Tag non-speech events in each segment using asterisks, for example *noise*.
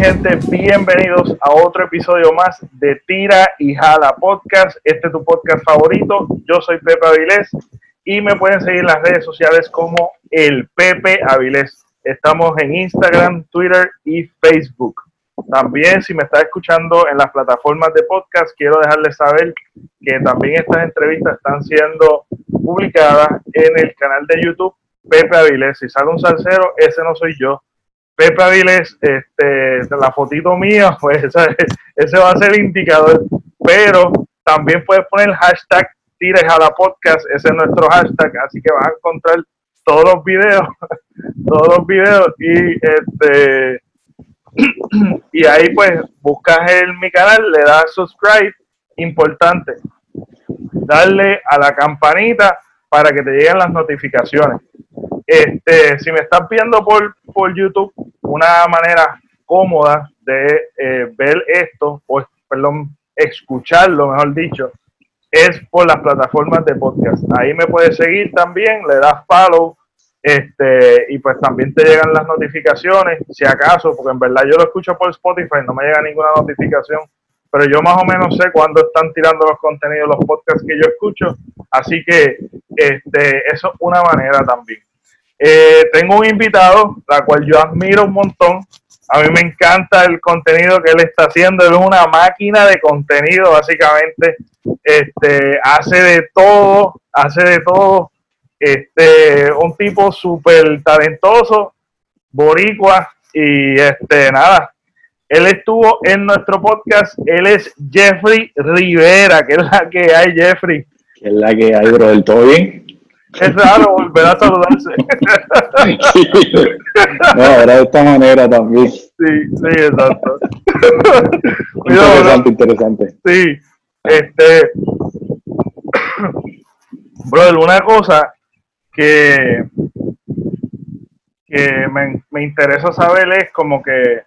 Gente, bienvenidos a otro episodio más de Tira y Jala Podcast. Este es tu podcast favorito. Yo soy Pepe Avilés y me pueden seguir en las redes sociales como el Pepe Avilés. Estamos en Instagram, Twitter y Facebook. También si me estás escuchando en las plataformas de podcast, quiero dejarles saber que también estas entrevistas están siendo publicadas en el canal de YouTube Pepe Avilés. Si sale un salsero, ese no soy yo. Pepe Avilés, este, la fotito mía, *laughs* pues ese va a ser indicador. Pero también puedes poner el hashtag Tires a la podcast, ese es nuestro hashtag, así que vas a encontrar todos los videos, *laughs* todos los videos y este *clears throat* ahí pues buscas el mi canal, le das subscribe, importante, darle a la campanita para que te lleguen las notificaciones. Este, si me estás viendo por, por YouTube, una manera cómoda de eh, ver esto, o perdón, escucharlo, mejor dicho, es por las plataformas de podcast. Ahí me puedes seguir también, le das follow, este, y pues también te llegan las notificaciones, si acaso, porque en verdad yo lo escucho por Spotify, no me llega ninguna notificación, pero yo más o menos sé cuándo están tirando los contenidos, los podcasts que yo escucho, así que este, eso es una manera también. Eh, tengo un invitado, la cual yo admiro un montón. A mí me encanta el contenido que él está haciendo. Él es una máquina de contenido, básicamente. Este, hace de todo, hace de todo. Este, un tipo súper talentoso, boricua, y este, nada. Él estuvo en nuestro podcast. Él es Jeffrey Rivera, que es la que hay, Jeffrey. Que es la que hay, bro, ¿todo bien? Es raro volver a saludarse. *laughs* No, era de esta manera también. Sí, sí, exacto. interesante, interesante. Sí, este. Brother, una cosa que, que me, me interesa saber es como que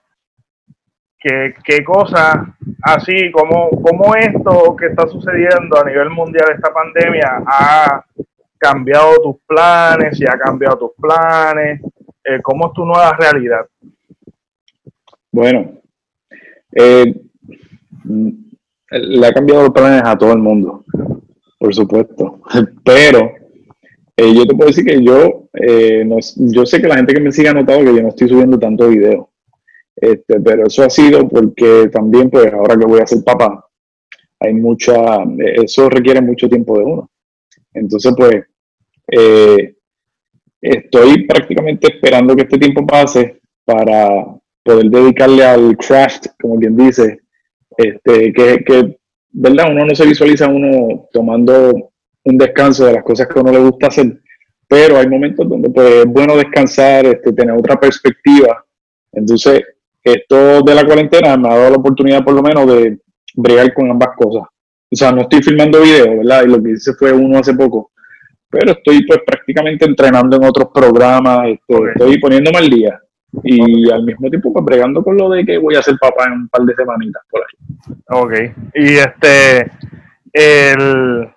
qué cosas así como, como esto que está sucediendo a nivel mundial, esta pandemia, ha cambiado tus planes, si ha cambiado tus planes, eh, cómo es tu nueva realidad. Bueno, eh, le ha cambiado los planes a todo el mundo, por supuesto, *laughs* pero eh, yo te puedo decir que yo, yo sé que la gente que me sigue ha notado que yo no estoy subiendo tanto video, este, pero eso ha sido porque también, pues ahora que voy a ser papá, hay mucha, eso requiere mucho tiempo de uno. Entonces, pues, eh, estoy prácticamente esperando que este tiempo pase para poder dedicarle al crash, como quien dice, este, que, que, ¿verdad? Uno no se visualiza uno tomando un descanso de las cosas que a uno le gusta hacer, pero hay momentos donde pues, es bueno descansar, este, tener otra perspectiva. Entonces, esto de la cuarentena me ha dado la oportunidad por lo menos de bregar con ambas cosas. O sea, no estoy filmando videos, ¿verdad? Y lo que hice fue uno hace poco, pero estoy pues prácticamente entrenando en otros programas, este, estoy poniéndome al día y al mismo tiempo pues bregando con lo de que voy a ser papá en un par de semanitas por ahí. Ok, y este, el,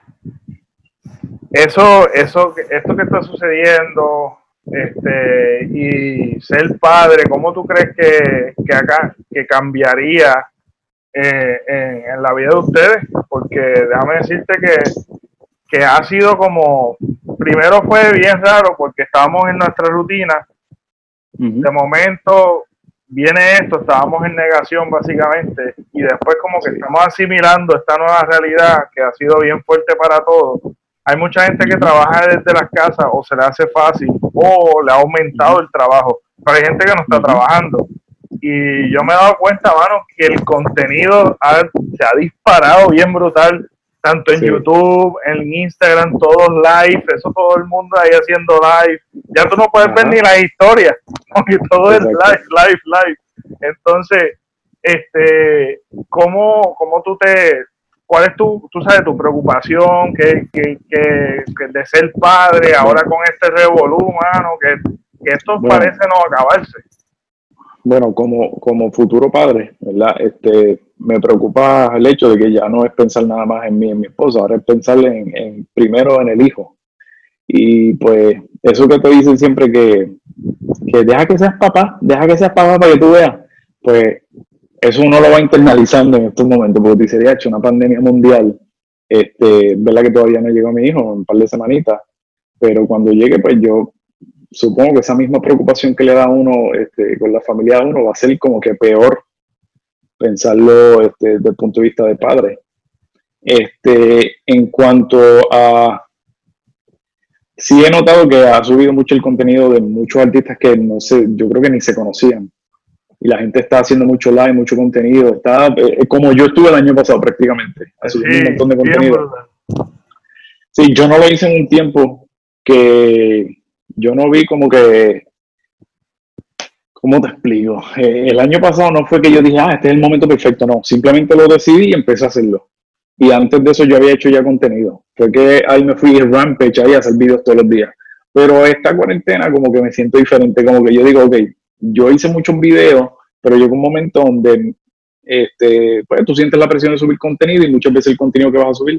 eso, eso, esto que está sucediendo, este, y ser padre, ¿cómo tú crees que, que acá, que cambiaría eh, en, en, la vida de ustedes? Porque déjame decirte que que ha sido como, primero fue bien raro porque estábamos en nuestra rutina, de momento viene esto, estábamos en negación básicamente, y después como que estamos asimilando esta nueva realidad que ha sido bien fuerte para todos. Hay mucha gente que trabaja desde las casas o se le hace fácil o le ha aumentado el trabajo, pero hay gente que no está trabajando. Y yo me he dado cuenta, mano, que el contenido se ha disparado bien brutal tanto en YouTube, en Instagram, todos live, eso todo el mundo ahí haciendo live. Ya tú no puedes ver ni la historia, *laughs* porque todo es live, live, live. Entonces, este, ¿cómo, cómo tú te, cuál es tu, tú sabes, tu preocupación que, que, que, de ser padre ahora con este revolú, mano, que, esto parece no acabarse? Bueno, como, como futuro padre, ¿verdad? Este, me preocupa el hecho de que ya no es pensar nada más en mí, en mi esposa, ahora es pensar en, primero en el hijo. Y pues eso que te dicen siempre que, que deja que seas papá, deja que seas papá para que tú veas. pues eso uno lo va internalizando en estos momentos, porque te sería hecho una pandemia mundial, este, verdad que todavía no llegó a mi hijo, en un par de semanitas, pero cuando llegue, pues yo supongo que esa misma preocupación que le da a uno este, con la familia de uno va a ser como que peor pensarlo este, desde el punto de vista de padre. Este, en cuanto a... Sí he notado que ha subido mucho el contenido de muchos artistas que no sé, yo creo que ni se conocían. Y la gente está haciendo mucho live, mucho contenido. Está eh, como yo estuve el año pasado prácticamente. Haciendo un montón de contenido. Sí, yo no lo hice en un tiempo que yo no vi como que ¿Cómo te explico? Eh, el año pasado no fue que yo dije, ah, este es el momento perfecto, no, simplemente lo decidí y empecé a hacerlo. Y antes de eso yo había hecho ya contenido. Fue que ahí me fui rampage ahí a hacer videos todos los días. Pero esta cuarentena como que me siento diferente, como que yo digo, ok, yo hice muchos videos, pero llegó un momento donde este, pues tú sientes la presión de subir contenido y muchas veces el contenido que vas a subir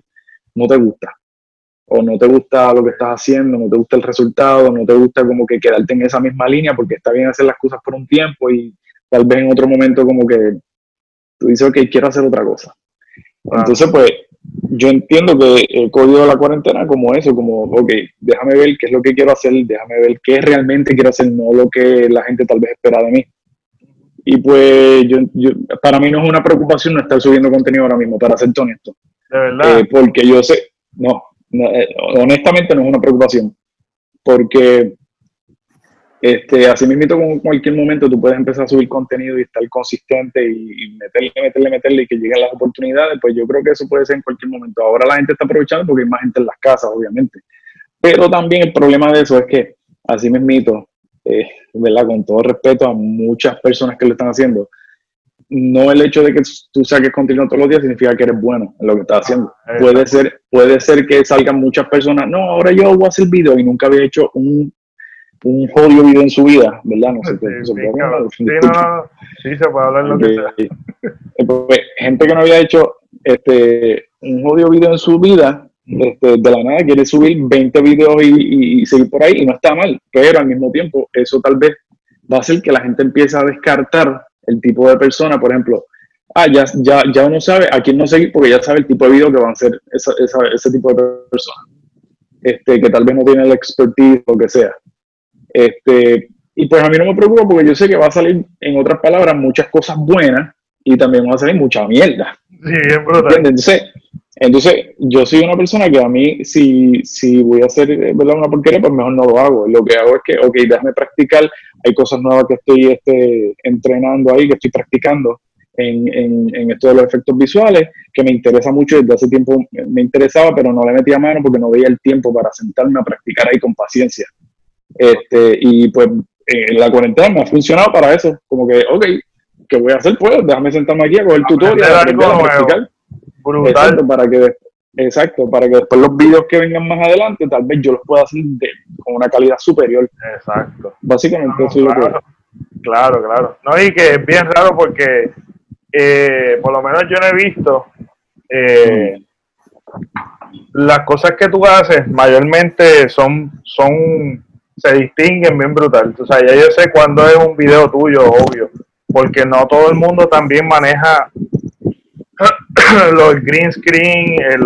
no te gusta o no te gusta lo que estás haciendo, no te gusta el resultado, no te gusta como que quedarte en esa misma línea porque está bien hacer las cosas por un tiempo y tal vez en otro momento como que tú dices, ok, quiero hacer otra cosa. Entonces, pues, yo entiendo que he cogido la cuarentena como eso, como, ok, déjame ver qué es lo que quiero hacer, déjame ver qué realmente quiero hacer, no lo que la gente tal vez espera de mí. Y pues, yo, para mí no es una preocupación no estar subiendo contenido ahora mismo, para ser honesto. De verdad. Eh, porque yo sé, no, honestamente no es una preocupación, porque este, así mismo con cualquier momento tú puedes empezar a subir contenido y estar consistente y, meterle, meterle, meterle y que lleguen las oportunidades, pues yo creo que eso puede ser en cualquier momento. Ahora la gente está aprovechando porque hay más gente en las casas, obviamente. Pero también el problema de eso es que, así mismito, eh, ¿verdad? Con todo respeto a muchas personas que lo están haciendo, no el hecho de que tú saques contenido todos los días significa que eres bueno en lo que estás haciendo. Ah, puede ser, puede ser que salgan muchas personas, no, ahora yo voy a hacer video y nunca había hecho un, un jodido video en su vida, ¿verdad? No sé, sí, se puede hablar. Sí, se puede hablar lo que sea. Eh, gente que no había hecho este, un jodido video en su vida, este, de la nada quiere subir 20 videos y, y, seguir por ahí y no está mal, pero al mismo tiempo eso tal vez va a hacer que la gente empiece a descartar el tipo de persona, por ejemplo, ah, ya, ya, ya uno sabe a quién no seguir porque ya sabe el tipo de video que van a ser ese tipo de persona, este, que tal vez no tiene el expertise o lo que sea. Este, y pues a mí no me preocupa porque yo sé que va a salir, en otras palabras, muchas cosas buenas y también va a salir mucha mierda. Sí, es brutal. Entonces, entonces, yo soy una persona que a mí, si, si voy a hacer ¿verdad? una porquería, pues mejor no lo hago. Lo que hago es que, ok, déjame practicar. Hay cosas nuevas que estoy este, entrenando ahí, que estoy practicando en, en, en esto de los efectos visuales, que me interesa mucho. Desde hace tiempo me interesaba, pero no le metía mano porque no veía el tiempo para sentarme a practicar ahí con paciencia. Este, y pues en la cuarentena me ha funcionado para eso. Como que, ok, ¿qué voy a hacer? Pues déjame sentarme aquí a coger el tutorial, a practicar Exacto, para que, exacto, para que después los vídeos que vengan más adelante, tal vez yo los pueda hacer con una calidad superior. Exacto. Básicamente claro, Claro, claro. No, y que es bien raro porque eh, por lo menos yo no he visto eh, las cosas que tú haces mayormente son, son, se distinguen bien brutal. O sea, ya yo sé cuándo es un video tuyo, obvio, porque no todo el mundo también maneja *laughs* los green screen, eh,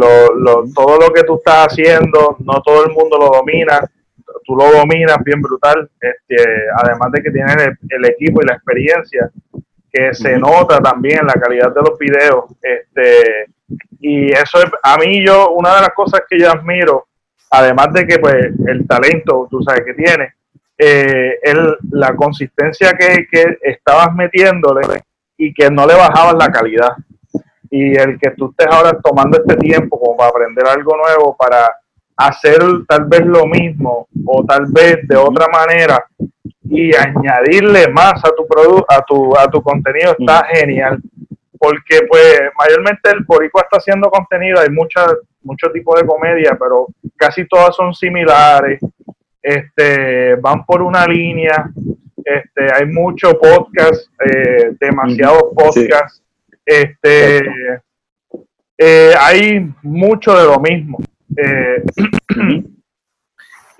todo lo que tú estás haciendo, no todo el mundo lo domina, tú lo dominas bien brutal, este, además de que tienes el, equipo y la experiencia, que se nota también la calidad de los videos, este, y eso es, a mí yo, una de las cosas que yo admiro, además de que pues el talento, tú sabes que tiene, eh, la consistencia que, que estabas metiéndole y que no le bajabas la calidad y el que tú estés ahora tomando este tiempo como para aprender algo nuevo, para hacer tal vez lo mismo o tal vez de otra manera y añadirle más a tu producto, a tu, a tu contenido está genial. Porque pues mayormente el boricua está haciendo contenido, hay mucha, mucho tipo de comedia, pero casi todas son similares, este, van por una línea, este, hay mucho podcast, eh, demasiados podcasts. Este, eh, hay mucho de lo mismo. Eh, *clears throat*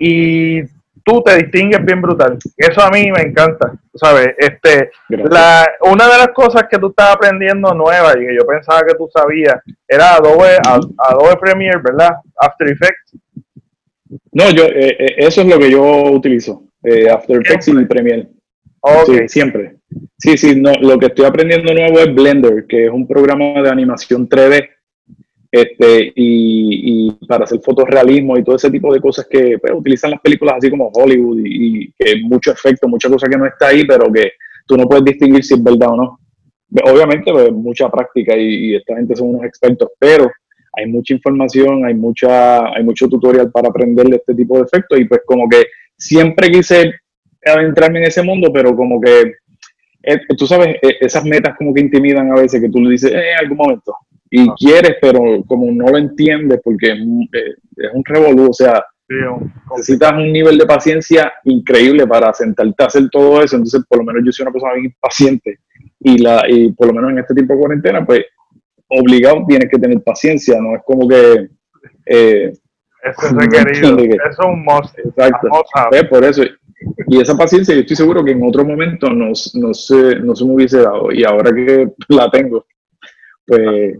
y tú te distingues bien brutal. Eso a mí me encanta, ¿sabes? Este, la, una de las cosas que tú estás aprendiendo nueva y que yo pensaba que tú sabías era Adobe, Adobe Premiere, ¿verdad? After Effects. No, yo, eh, eh, eso es lo que yo utilizo, After Effects y Premiere. Sí, siempre. Sí, sí, no, lo que estoy aprendiendo nuevo es Blender, que es un programa de animación 3D este, y, para hacer fotorrealismo y todo ese tipo de cosas que pues, utilizan las películas así como Hollywood y, que mucho efecto, mucha cosa que no está ahí, pero que tú no puedes distinguir si es verdad o no. Obviamente, pues, mucha práctica y, esta gente son unos expertos, pero hay mucha información, hay mucha, hay mucho tutorial para aprender este tipo de efectos y pues como que siempre quise adentrarme en ese mundo, pero como que eh, tú sabes, eh, esas metas como que intimidan a veces que tú le dices, eh, en algún momento, y quieres, pero como no lo entiendes, porque es un, eh, revolú, o sea, necesitas un nivel de paciencia increíble para sentarte a hacer todo eso, entonces por lo menos yo soy una persona bien impaciente. Y, la, y por lo menos en este tiempo de cuarentena, pues obligado tienes que tener paciencia, no es como que... Eh, eso es *laughs* requerido, eso es un must. Exacto, por eso, y esa paciencia yo estoy seguro que en otro momento no, no, se, no se me hubiese dado y ahora que la tengo, pues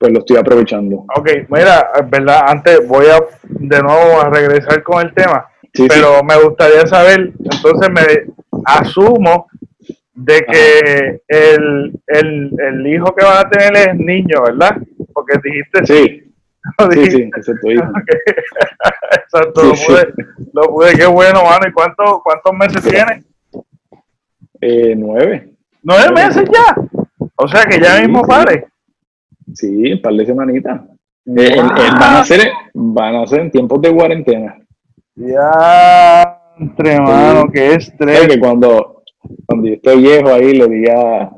pues lo estoy aprovechando. Ok, mira, verdad, antes voy a de nuevo a regresar con el tema, pero me gustaría saber, entonces me asumo de que el, el, el, hijo que van a tener es niño, ¿verdad? Porque dijiste sí. *laughs* Sí, sí, es tu hijo. *laughs* Exacto, lo, pude, lo pude, qué bueno, mano. ¿Y cuánto, cuántos meses tiene? Eh, nueve. ¿Nueve meses ya? O sea que ya mismo pare. Sí, un par de semanitas. Eh, van, a ser, van a ser en tiempos de cuarentena. Ya, entre mano, qué estrés. que cuando, cuando yo esté viejo ahí le diga,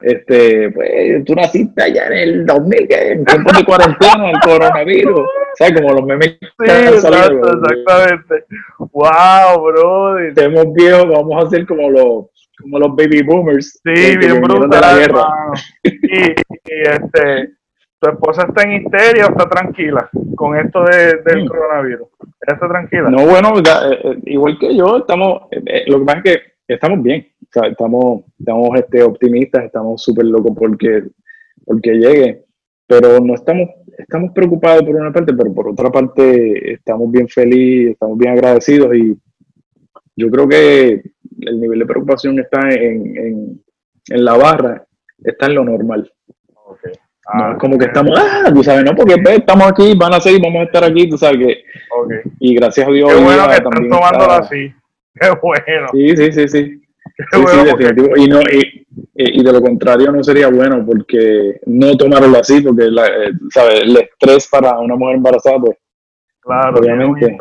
este, pues tú naciste allá en el 2000, que en tiempos de cuarentena, el coronavirus. ¿Sabes? Como los memes. Sí, exacto, exactamente. Wow, bro. Estemos viejos, vamos a ser como los como los baby boomers. Sí, bien brutal. *laughs* Y, y, este, tu esposa está en histeria o está tranquila con esto de, del mm. coronavirus. ¿Está tranquila? No, bueno, eh, eh, igual que yo, estamos, eh, lo que pasa es que estamos bien, o sea, estamos, estamos este, optimistas, estamos súper locos porque, porque llegue, pero no estamos, estamos preocupados por una parte, pero por otra parte estamos bien felices, estamos bien agradecidos y yo creo que el nivel de preocupación está en, la barra, está en lo normal. no ah, es como que estamos, ah, tú sabes, no, porque pues, estamos aquí, van a seguir, vamos a estar aquí, tú sabes que. Y gracias a Dios. Qué bueno que están así. Qué bueno. Sí, sí, sí, sí. sí, Y, no, y, de lo contrario no sería bueno porque no tomarlo así, porque la, eh, ¿sabes? el estrés para una mujer embarazada, pues. Claro, obviamente.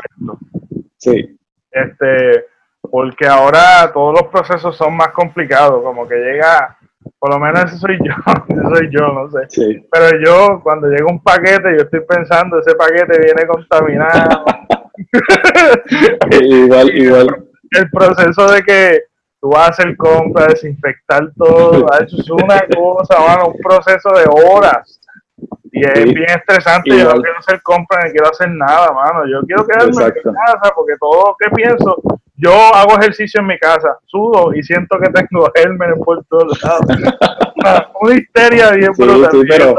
Sí. Este, porque ahora todos los procesos son más complicados, como que llega, por lo menos ese soy yo, *laughs* soy yo, no sé. Pero yo, cuando llega un paquete, yo estoy pensando, ese paquete viene contaminado. *laughs* igual, *laughs* igual. El proceso de que tú vas a hacer compra, desinfectar todo, *laughs* eso es una cosa, mano, un proceso de horas. Y es bien estresante, yo no quiero hacer compra ni quiero hacer nada, mano. Yo quiero quedarme en mi casa porque todo lo que pienso yo hago ejercicio en mi casa, sudo y siento que tengo *laughs* gérmenes por todos lados. *laughs* una, histeria bien sí, pero,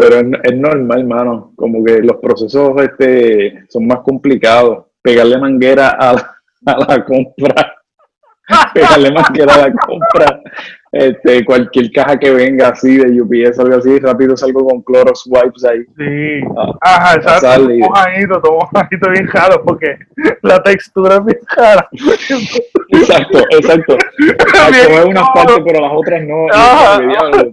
pero es, normal, hermano. Como que los procesos este, son más complicados. Pegarle manguera a, a la compra. Pegarle manguera a la compra este, cualquier caja que venga así de UPS, algo así, rápido salgo con Clorox wipes ahí. Sí. Ajá, exacto. Un mojadito, un mojadito bien jaro porque la textura es bien cara. exacto, exacto. Comer unas partes, pero las otras no. Ajá,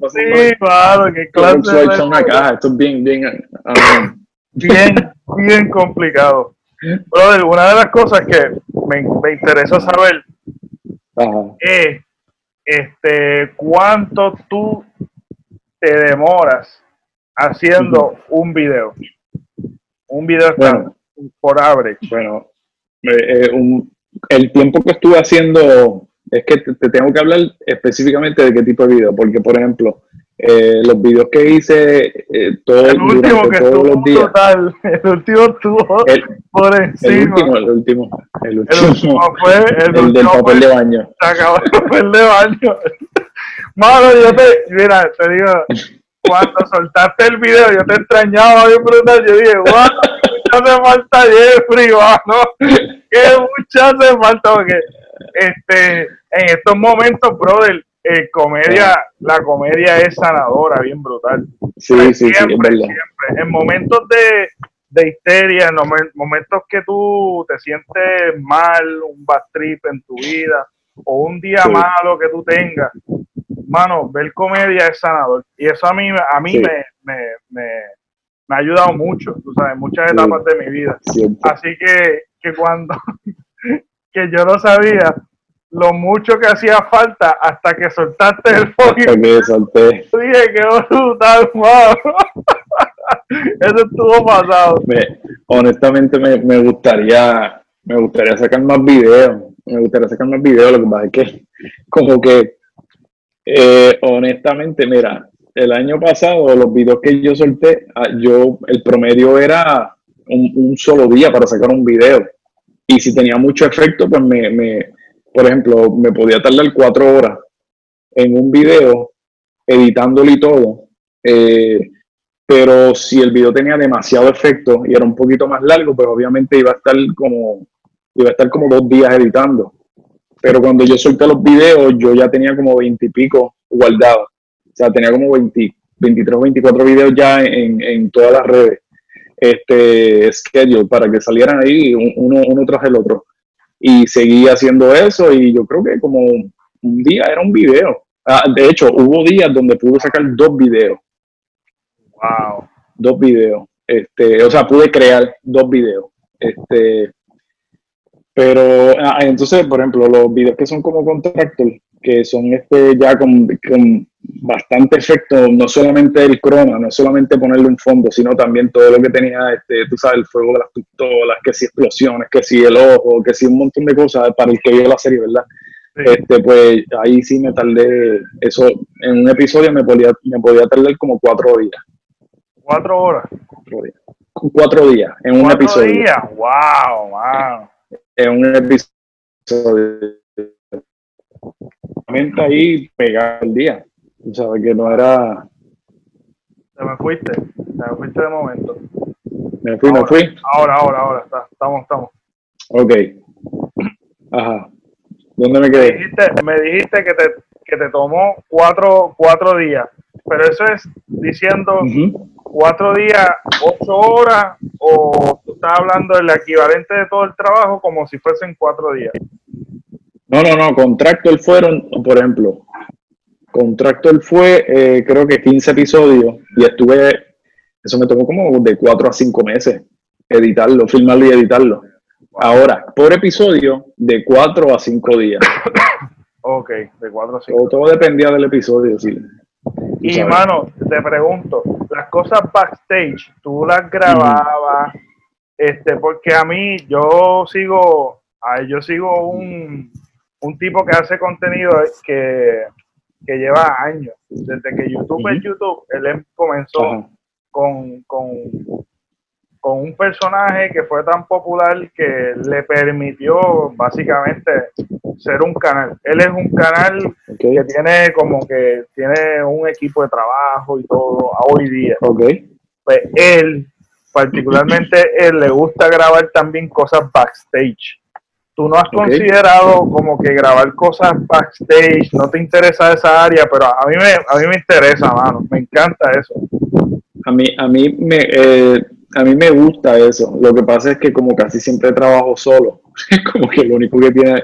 sí, claro, que de wipes son una caja, esto es bien, bien. Um, bien, bien complicado. Brother, una de las cosas que me, me interesa saber es este, cuánto tú te demoras haciendo un video. Un video por average. Bueno, eh, eh, el tiempo que estuve haciendo es que te, tengo que hablar específicamente de qué tipo de video, porque por ejemplo, Eh, los videos que hice eh, todo, el último que todos los días. Total, el último estuvo por encima. El último, el último, el último, fue el, *laughs* el del papel de baño. Se acabó el papel de baño. Mano, yo te, mira, te digo, cuando soltaste el video, yo te extrañaba bien brutal. Yo dije, wow, mucho hace falta Jeffrey, mano. Que mucho hace falta, porque este, en estos momentos, brother, eh, comedia, la comedia es sanadora, bien brutal. Sí, sí, siempre, sí, siempre. En momentos de, de histeria, en momentos que tú te sientes mal, un bad trip en tu vida, o un día malo que tú tengas, mano, ver comedia es sanador. Y eso a mí, a mí me, me, me, ha ayudado mucho, tú sabes, muchas etapas de mi vida. Así que, que cuando, *laughs* que yo no sabía lo mucho que hacía falta hasta que soltaste el fucking. Hasta que solté. Dije que brutal, wow. *laughs* Eso estuvo pasado. honestamente me, me, gustaría, me gustaría sacar más videos. Me gustaría sacar más videos, lo que pasa es que *laughs* como que eh, honestamente, mira, el año pasado los videos que yo solté, ah, yo el promedio era un, un solo día para sacar un video. Y si tenía mucho efecto, pues me, me por ejemplo, me podía tardar cuatro horas en un video editándolo y todo. Eh, pero si el video tenía demasiado efecto y era un poquito más largo, pues obviamente iba a estar como, iba a estar como dos días editando. Pero cuando yo solté los videos, yo ya tenía como veintipico guardados. O sea, tenía como 20, 23 o 24 videos ya en, en todas las redes. Este schedule para que salieran ahí uno, uno tras el otro y seguí haciendo eso y yo creo que como un día era un video. Ah, de hecho, hubo días donde pude sacar dos videos. Wow. Dos videos. Este, o sea, pude crear dos videos. Este, pero ah, entonces, por ejemplo, los videos que son como Contractor, que son este ya con, con bastante efecto, no solamente el croma, no solamente ponerlo en fondo, sino también todo lo que tenía, este, tú sabes, el fuego de las pistolas, que si explosiones, que si el ojo, que si un montón de cosas para el que vio la serie, ¿verdad? Este, pues ahí sí me tardé, eso en un episodio me podía, me podía tardar como cuatro días. ¿Cuatro horas? Cuatro días. Cuatro días en un episodio. ¿Cuatro días? ¡Wow! ¡Wow! En un episodio. Ahí pegado el día. Tú sabes que no era. Te me fuiste, te me fuiste de momento. Me fui, me fui. Ahora, ahora, ahora, está, estamos, estamos. Ok. Ajá. ¿Dónde me quedé? Me dijiste, me dijiste que, te, que te tomó cuatro, cuatro días, pero eso es diciendo cuatro días, ocho horas, o tú estás hablando del equivalente de todo el trabajo como si fuesen cuatro días. No, no, no, Contractor fueron, por ejemplo, Contractor fue, eh, creo que 15 episodios y estuve, eso me tomó como de 4 a 5 meses editarlo, filmarlo y editarlo. Ahora, por episodio, de 4 a 5 días. *coughs* ok, de 4 a 5. Todo, dependía del episodio, sí. Y, hermano, te pregunto, las cosas backstage, ¿tú las grababas? Este, porque a mí, yo sigo, yo sigo un, un tipo que hace contenido que que lleva años. Desde que YouTube es YouTube, él em, comenzó con, con, con, un personaje que fue tan popular que le permitió básicamente ser un canal. Él es un canal que tiene como que tiene un equipo de trabajo y todo hoy día. Pues él, particularmente *laughs* él, le gusta grabar también cosas backstage tú no has considerado como que grabar cosas backstage, no te interesa esa área, pero a mí me, a mí me interesa, mano, me encanta eso. A mí, a mí me, eh, a mí me gusta eso. Lo que pasa es que como casi siempre trabajo solo, *laughs* como que lo único que tiene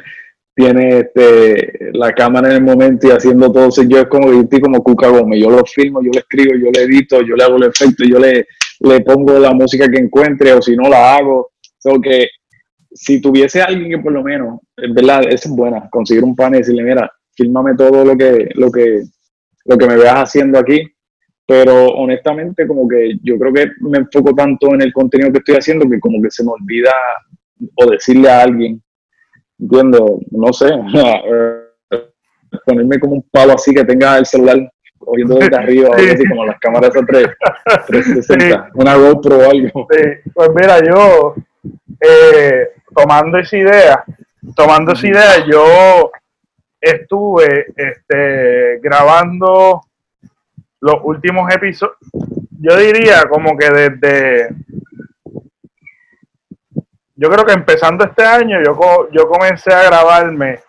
tiene este, la cámara en el momento y haciendo todo, yo es como estoy como Cuca Gómez, yo lo filmo, yo lo escribo, yo le edito, yo le hago el efecto, yo le, le pongo la música que encuentre o si no la hago. So que si tuviese alguien que por lo menos, en verdad, esa es buena, conseguir un pan y decirle, mira, fírmame todo lo que, lo que, lo que me veas haciendo aquí. Pero honestamente, como que yo creo que me enfoco tanto en el contenido que estoy haciendo que como que se me olvida o decirle a alguien, entiendo, no sé, *laughs* ponerme como un palo así que tenga el celular oyendo desde *laughs* arriba, así como las cámaras a 3, 360, una GoPro o algo. Sí, pues mira, yo eh, tomando esa idea, tomando esa idea, yo estuve este, grabando los últimos episodios, yo diría como que desde, yo creo que empezando este año, yo, yo comencé a grabarme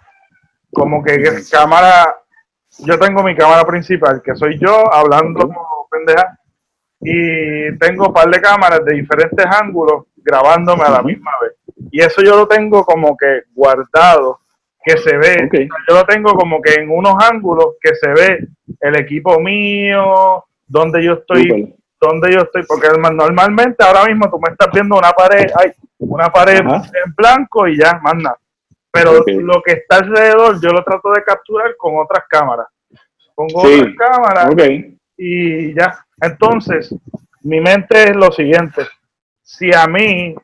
como que cámara, yo tengo mi cámara principal, que soy yo hablando como pendeja, y tengo un par de cámaras de diferentes ángulos grabándome a la misma vez. Y eso yo lo tengo como que guardado, que se ve, yo lo tengo como que en unos ángulos que se ve el equipo mío, donde yo estoy, donde yo estoy, porque normalmente ahora mismo tú me estás viendo una pared, hay una pared en blanco y ya, más nada. Pero lo que está alrededor yo lo trato de capturar con otras cámaras. Pongo otras cámaras y ya. Entonces, mi mente es lo siguiente. Si a mí,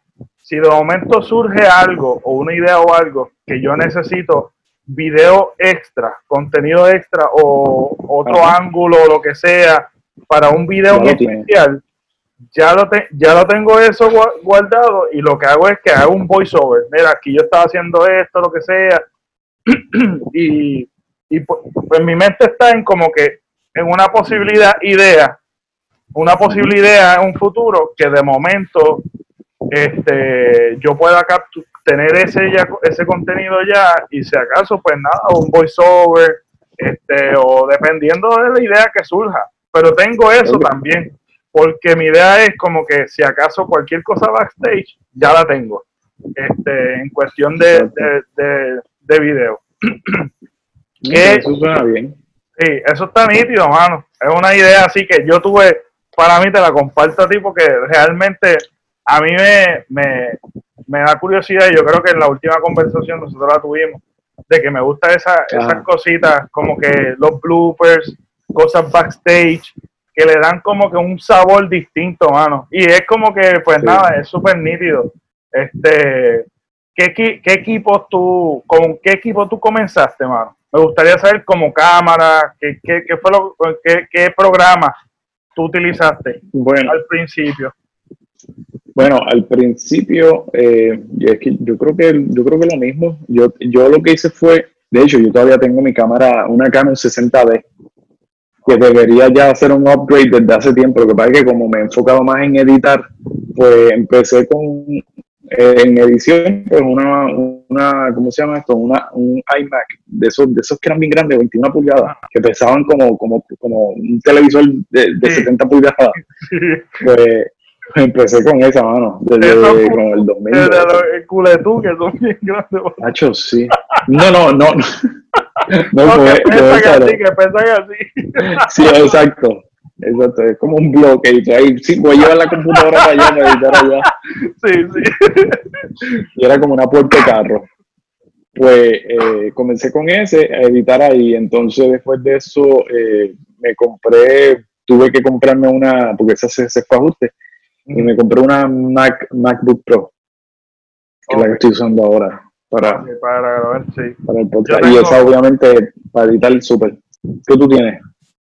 si de momento surge algo o una idea o algo que yo necesito video extra, contenido extra o otro ángulo o lo que sea para un video especial, ya lo, ya lo tengo eso guardado y lo que hago es que hago un voiceover. Mira, aquí yo estaba haciendo esto, lo que sea. *clears throat* y, y pues, pues, mi mente está en como que en una posibilidad, idea, una posible idea en un futuro que de momento este, yo pueda tener ese, ya, ese contenido ya y si acaso, pues nada, un voiceover, este, o dependiendo de la idea que surja. Pero tengo eso también porque mi idea es como que si acaso cualquier cosa backstage, ya la tengo, este, en cuestión de, de, video. eso suena bien. Sí, eso está nítido, mano. Es una idea así que yo tuve, para mí te la comparto a ti porque realmente a mí me, me, da curiosidad y yo creo que en la última conversación nosotros la tuvimos, de que me gusta esa, esas cositas como que los bloopers, cosas backstage, que le dan como que un sabor distinto, mano. Y es como que, pues nada, es súper nítido. Este, ¿qué, ¿qué equipo tú, con qué equipo tú comenzaste, mano? Me gustaría saber como cámara, qué, qué, qué fue lo, qué, qué programa tú utilizaste bueno, al principio. Bueno, al principio, eh, es que yo creo que yo creo que lo mismo. Yo, yo lo que hice fue, de hecho, yo todavía tengo mi cámara, una Canon 60D, que debería ya hacer un upgrade desde hace tiempo. Lo que pasa es que como me he enfocado más en editar, pues empecé con eh, en edición, pues una, una, ¿cómo se llama esto? Una, un iMac de esos, de esos que eran bien grandes, 21 pulgadas, que pesaban como, como, como un televisor de, de 70 pulgadas. *laughs* Pues empecé con esa mano, desde con el 2000. Desde el culetú, que son bien grandes. Nacho, sí. No, no, no. No, *laughs* no que pesan así, que pesan así. Sí, exacto. Exacto, es como un bloque. Y ahí, sí, voy a llevar la computadora para allá para editar allá. Sí, sí. Y era como una puerta de carro. Pues eh, comencé con ese, a editar ahí. Entonces, después de eso, eh, me compré, tuve que comprarme una, porque esa se, se fue ajuste, y me compré una Mac, MacBook Pro, que es la que estoy usando ahora para, para, para el podcast. y esa obviamente para editar súper. ¿Qué tú tienes?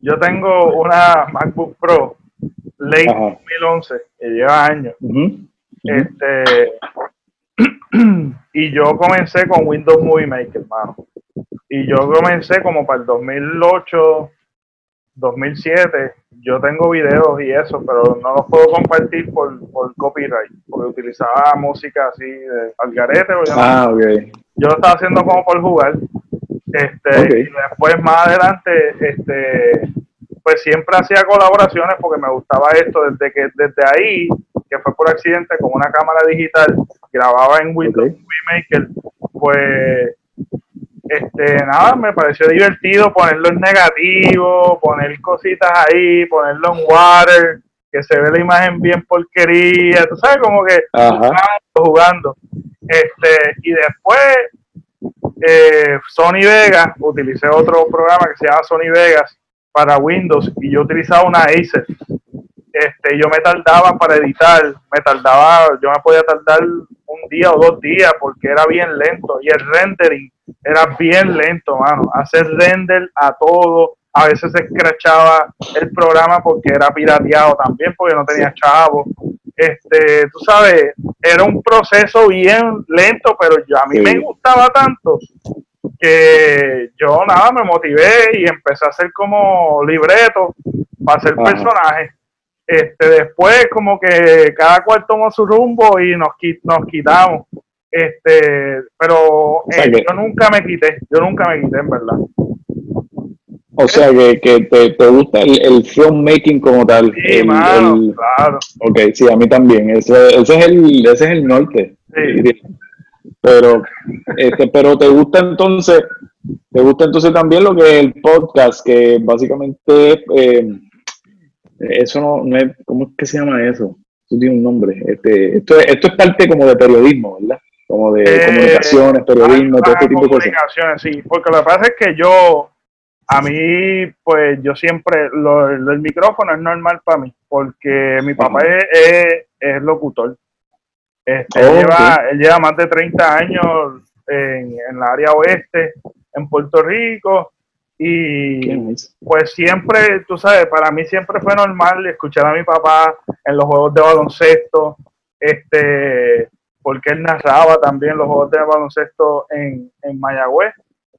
Yo tengo una MacBook Pro late 2011, que lleva años. Este *clears throat* y yo comencé con Windows Movie Maker, hermano. Y yo comencé como para el 2008, 2007 yo tengo videos y eso, pero no los puedo compartir por, por copyright, porque utilizaba música así de algarete. Ah, okay. Yo lo estaba haciendo como por jugar. Este, y después más adelante, este, pues siempre hacía colaboraciones porque me gustaba esto, desde que desde ahí, que fue por accidente con una cámara digital, grababa en Windows Maker, pues este, nada, me pareció divertido ponerlo en negativo, poner cositas ahí, ponerlo en water, que se ve la imagen bien porquería, tú sabes, como que jugando, Este, y después eh, Sony Vegas, utilicé otro programa que se llama Sony Vegas para Windows y yo utilizaba una Acer. Este, yo me tardaba para editar, me tardaba, yo me podía tardar un día o dos días porque era bien lento y el rendering era bien lento, mano. Hacer render a todo, a veces se escrachaba el programa porque era pirateado también, porque no tenía chavo. Este, tú sabes, era un proceso bien lento, pero yo, a mí me gustaba tanto que yo nada, me motivé y empecé a hacer como libreto para hacer personajes. Este, después como que cada cual tomó su rumbo y nos, nos quitamos. Este, pero eh, yo nunca me quité, yo nunca me quité en verdad. O sea, que, que te, te, gusta el, el, filmmaking como tal. Sí, claro. Ok, sí, a mí también. Ese, ese, es, el, ese es el norte. Sí. Pero, este, pero te gusta entonces, te gusta entonces también lo que es el podcast, que básicamente eh, eso no, no, es, ¿cómo es que se llama eso? Eso tiene un nombre. Este, esto, esto es parte como de periodismo, ¿verdad? Como de eh, comunicaciones, periodismo, todo este tipo de cosas. Comunicaciones, sí, porque lo que pasa es que yo, a mí, pues yo siempre, lo, el micrófono es normal para mí, porque mi papá es, es, locutor. Este, él, lleva, él, lleva, más de 30 años en, en la área oeste, en Puerto Rico, y pues siempre, tú sabes, para mí siempre fue normal escuchar a mi papá en los juegos de baloncesto, este, porque él narraba también los juegos de baloncesto en, en Mayagüez.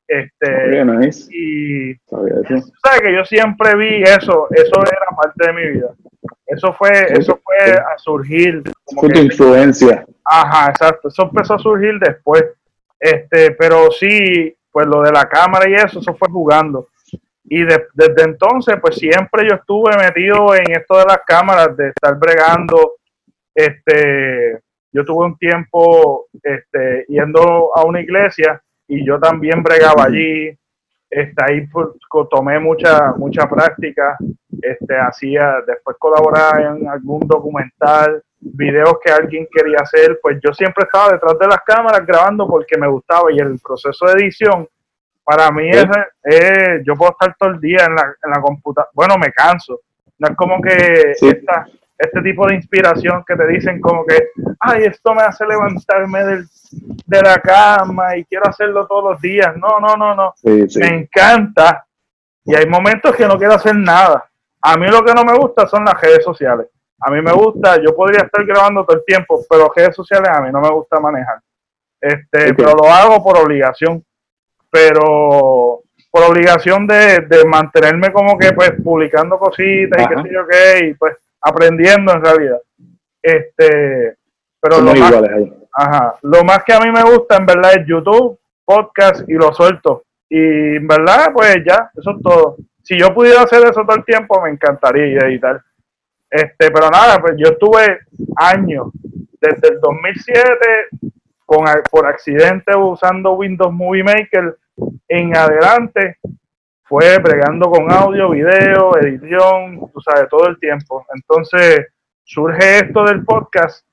Este, y sabes que yo siempre vi eso, eso era parte de mi vida. Eso fue, eso fue a surgir. Como tu influencia. Ajá, exacto. Eso empezó a surgir después. Este, pero sí, pues lo de la cámara y eso, eso fue jugando. Y desde entonces, pues siempre yo estuve metido en esto de las cámaras, de estar bregando. Este, yo tuve un tiempo este, yendo a una iglesia y yo también bregaba allí. Este, ahí pues, tomé mucha, mucha práctica. Este, hacía, después colaboraba en algún documental, videos que alguien quería hacer. Pues yo siempre estaba detrás de las cámaras grabando porque me gustaba y el proceso de edición para mí es, yo puedo estar todo el día en la, en la computadora. Bueno, me canso. No es como que esta, este tipo de inspiración que te dicen como que, ay, esto me hace levantarme del, de la cama y quiero hacerlo todos los días. No, no, no, no. Me encanta. Y hay momentos que no quiero hacer nada. A mí lo que no me gusta son las redes sociales. A mí me gusta, yo podría estar grabando todo el tiempo, pero redes sociales a mí no me gusta manejar. Este, pero lo hago por obligación. Pero por obligación de, de mantenerme como que pues publicando cositas y qué sé yo qué, y pues aprendiendo en realidad. Este, pero lo más, ajá, lo más que a mí me gusta en verdad es YouTube, podcast y lo suelto. Y en verdad, pues ya, eso es todo. Si yo pudiera hacer eso todo el tiempo, me encantaría editar. Este, pero nada, pues yo estuve años, desde el 2007, con, por accidente usando Windows Movie Maker en adelante, fue bregando con audio, video, edición, tú sabes, todo el tiempo. Entonces surge esto del podcast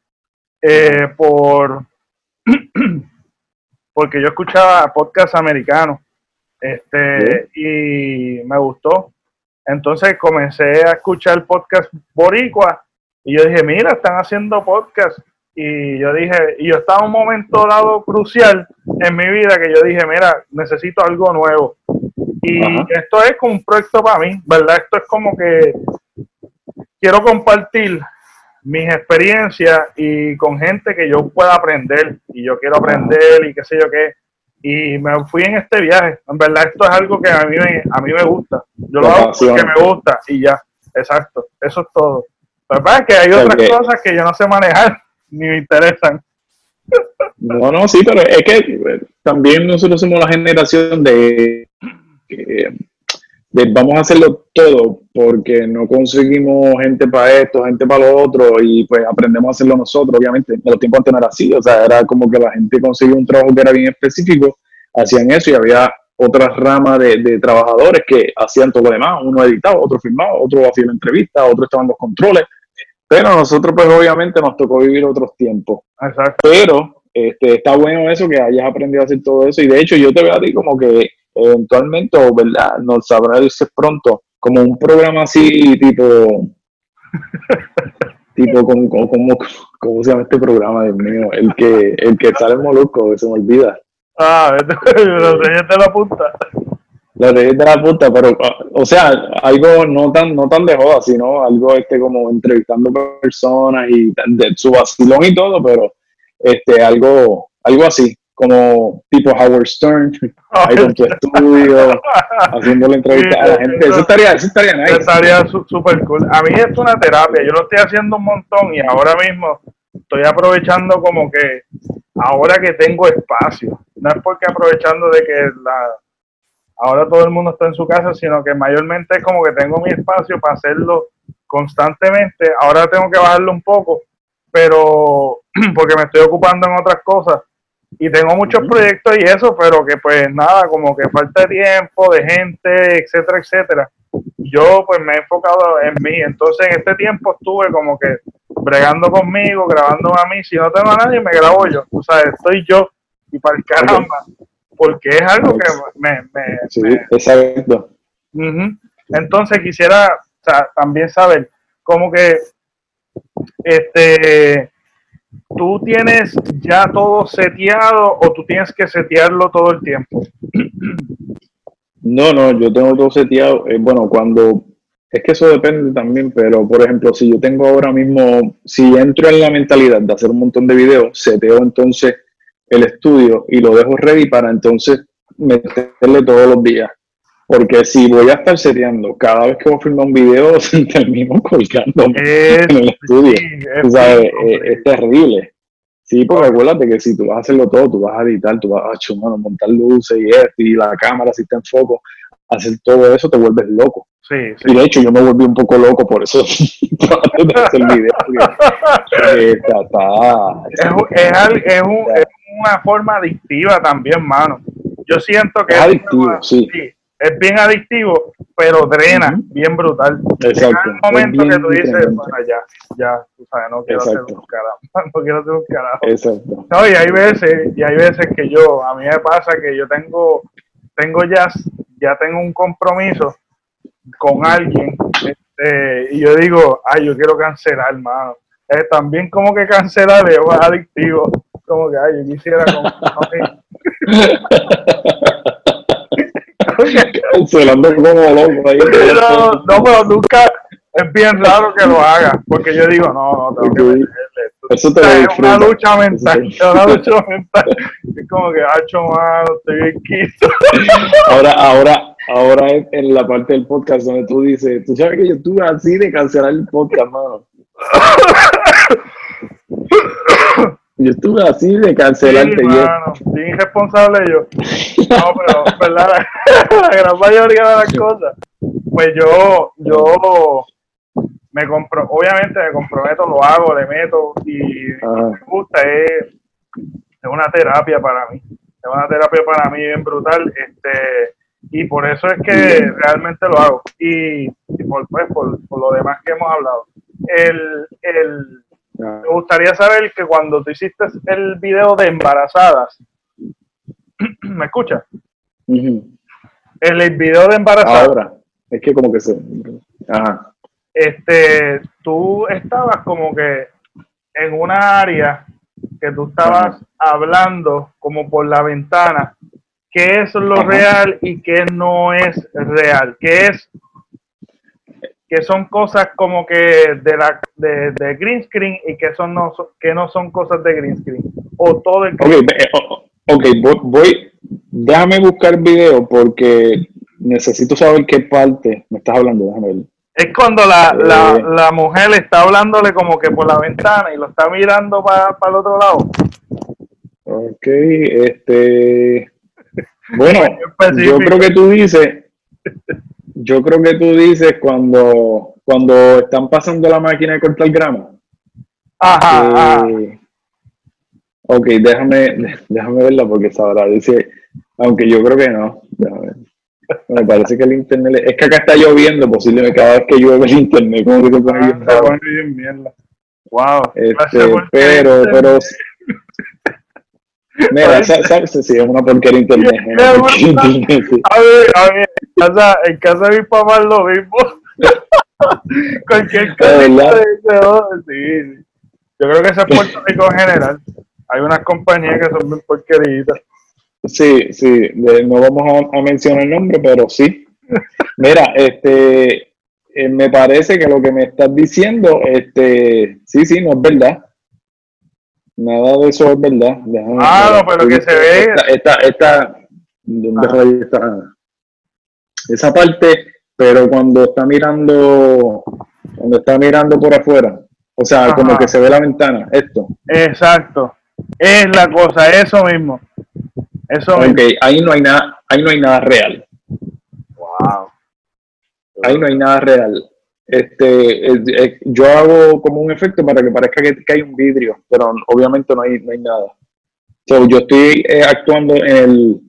eh, por *clears throat* porque yo escuchaba podcast americanos este, y me gustó. Entonces comencé a escuchar podcast boricua y yo dije, mira, están haciendo podcast. Y yo dije, y yo estaba en un momento dado crucial en mi vida que yo dije, mira, necesito algo nuevo. Y esto es como un proyecto para mí, ¿verdad? Esto es como que quiero compartir mis experiencias y con gente que yo pueda aprender y yo quiero aprender y qué sé yo qué. Y me fui en este viaje. En verdad, esto es algo que a mí me, a mí me gusta. Yo lo hago porque me gusta y ya. Exacto. Eso es todo. Pero es que hay otras cosas que yo no sé manejar *laughs* ni me interesan. No, no, sí, pero es que eh, también nosotros somos la generación de vamos a hacerlo todo porque no conseguimos gente para esto, gente para lo otro y pues aprendemos a hacerlo nosotros, obviamente. En los tiempos antes no era así, o sea, era como que la gente conseguía un trabajo que era bien específico, hacían eso y había otra rama de, trabajadores que hacían todo lo demás, uno editaba, otro filmaba, otro hacía la entrevista, otro estaba en los controles, pero nosotros pues obviamente nos tocó vivir otros tiempos. Exacto. Pero este, está bueno eso, que hayas aprendido a hacer todo eso y de hecho yo te veo a ti como que eventualmente, o verdad, nos sabrá decir pronto, como un programa así, tipo, *laughs* tipo, como, como, ¿cómo se llama este programa, Dios mío? El que, el que sale Molusco, se me olvida. Ah, no sé, te lo apunta. Los Reyes de la Punta, pero, o sea, algo no tan, no tan de joda, sino algo este como entrevistando personas y de su vacilón y todo, pero este algo, algo así, como tipo Howard Stern, *laughs* ahí con tu estudio, haciendo la entrevista a la gente. Eso estaría, eso estaría nice. Estaría súper cool. A mí es una terapia, yo lo estoy haciendo un montón y ahora mismo estoy aprovechando como que ahora que tengo espacio. No es porque aprovechando de que la, ahora todo el mundo está en su casa, sino que mayormente es como que tengo mi espacio para hacerlo constantemente. Ahora tengo que bajarlo un poco, pero *clears throat* porque me estoy ocupando en otras cosas y tengo muchos proyectos y eso, pero que pues nada, como que falta de tiempo, de gente, etcétera, etcétera. Yo pues me he enfocado en mí, entonces en este tiempo estuve como que bregando conmigo, grabando a mí, si no tengo a nadie me grabo yo, o sea, estoy yo. Y para el caramba, porque es algo que me... me, sí, exacto. Entonces quisiera también saber cómo que este tú tienes ya todo seteado o tú tienes que setearlo todo el tiempo? No, no, yo tengo todo seteado. Eh, bueno, cuando es que eso depende también, pero por ejemplo, si yo tengo ahora mismo, si entro en la mentalidad de hacer un montón de videos, seteo entonces el estudio y lo dejo ready para entonces meterle todos los días. Porque si voy a estar seteando cada vez que voy a filmar un video, *laughs* termino colgando en el estudio. es, es, terrible. Sí, porque acuérdate que si tú vas a hacerlo todo, tú vas a editar, tú vas a montar luces y esto, y la cámara si está en foco, hacer todo eso te vuelves loco. Sí, sí. Y de hecho yo me volví un poco loco por eso *laughs* de hacer es, una forma adictiva también, mano. Yo siento que es adictivo, sí es bien adictivo, pero drena, bien brutal. Exacto. En un momento que tú dices, bueno, ya, ya, tú sabes, no quiero hacer un carajo, *laughs* no quiero hacer un carajo. Exacto. No, y hay veces, y hay veces que yo, a mí me pasa que yo tengo, tengo ya, ya tengo un compromiso con alguien, este, y yo digo, ay, yo quiero cancelar, hermano. Eh, también como que cancelar es adictivo, como que, ay, yo quisiera *laughs* como, *laughs* Cancelando como loco ahí. No, pero nunca, es bien raro que lo haga, porque yo digo, no, no, tengo que meterle. Eso te es una lucha mental, es una lucha mental. Es como que, hacho, mano, estoy bien quito. Ahora, ahora, ahora en la parte del podcast donde tú dices, tú sabes que yo estuve así de cancelar el podcast, mano. Yo estuve así de cancelarte. Sí, mano, bien irresponsable yo. No, pero, *laughs* ¿verdad? *laughs* la gran mayoría de las cosas. Pues yo, yo me compro, obviamente me comprometo, lo hago, le meto y me gusta, es, es una terapia para mí. Es una terapia para mí bien brutal. Este, y por eso es que realmente lo hago. Y, por, pues, por, por, lo demás que hemos hablado. El, el, me gustaría saber que cuando tú hiciste el video de embarazadas, *clears throat* ¿me escuchas? El video de embarazadas. Ahora, es que como que se. Ajá. Este, tú estabas como que en una área que tú estabas hablando como por la ventana, qué es lo real y qué no es real, qué es que son cosas como que de la de, de green screen y que son no que no son cosas de green screen. O todo el okay, ok, voy, déjame buscar video porque necesito saber qué parte me estás hablando déjame ver. Es cuando la, la, eh. la mujer está hablándole como que por la ventana y lo está mirando para el otro lado. Ok este bueno *laughs* yo creo que tú dices yo creo que tú dices cuando, cuando están pasando la máquina de cortar grama. Ajá. Eh, ok, déjame, déjame verla porque sabrá. Dice, aunque yo creo que no. Me parece que el internet. Es que acá está lloviendo, posiblemente cada vez que llueve el internet, como que se pone ah, bien. Wow. Este, pero, pero. *laughs* Mira, ¿sabes? Sí, es una porquería internet. A ver, a ver, en casa, en casa de mi papá es lo mismo. *laughs* Cualquier cosa. Sí, Yo creo que ese es Puerto Rico en general. Hay unas compañías que son muy porqueritas. Sí, sí, no vamos a, mencionar el nombre, pero sí. Mira, este, eh, me parece que lo que me estás diciendo, este, sí, sí, no es verdad. Nada de eso es verdad. ah, no, pero que se ve. Esta, esta, ¿dónde está? Esa parte, pero cuando está mirando, cuando está mirando por afuera, o sea, como que se ve la ventana, esto. Exacto. Es la cosa, eso mismo. Eso ok, ahí no hay nada, ahí no hay nada real. Wow. Ahí no hay nada real. Este, yo hago como un efecto para que parezca que, hay un vidrio, pero obviamente no hay, no hay nada. yo estoy eh, actuando en el.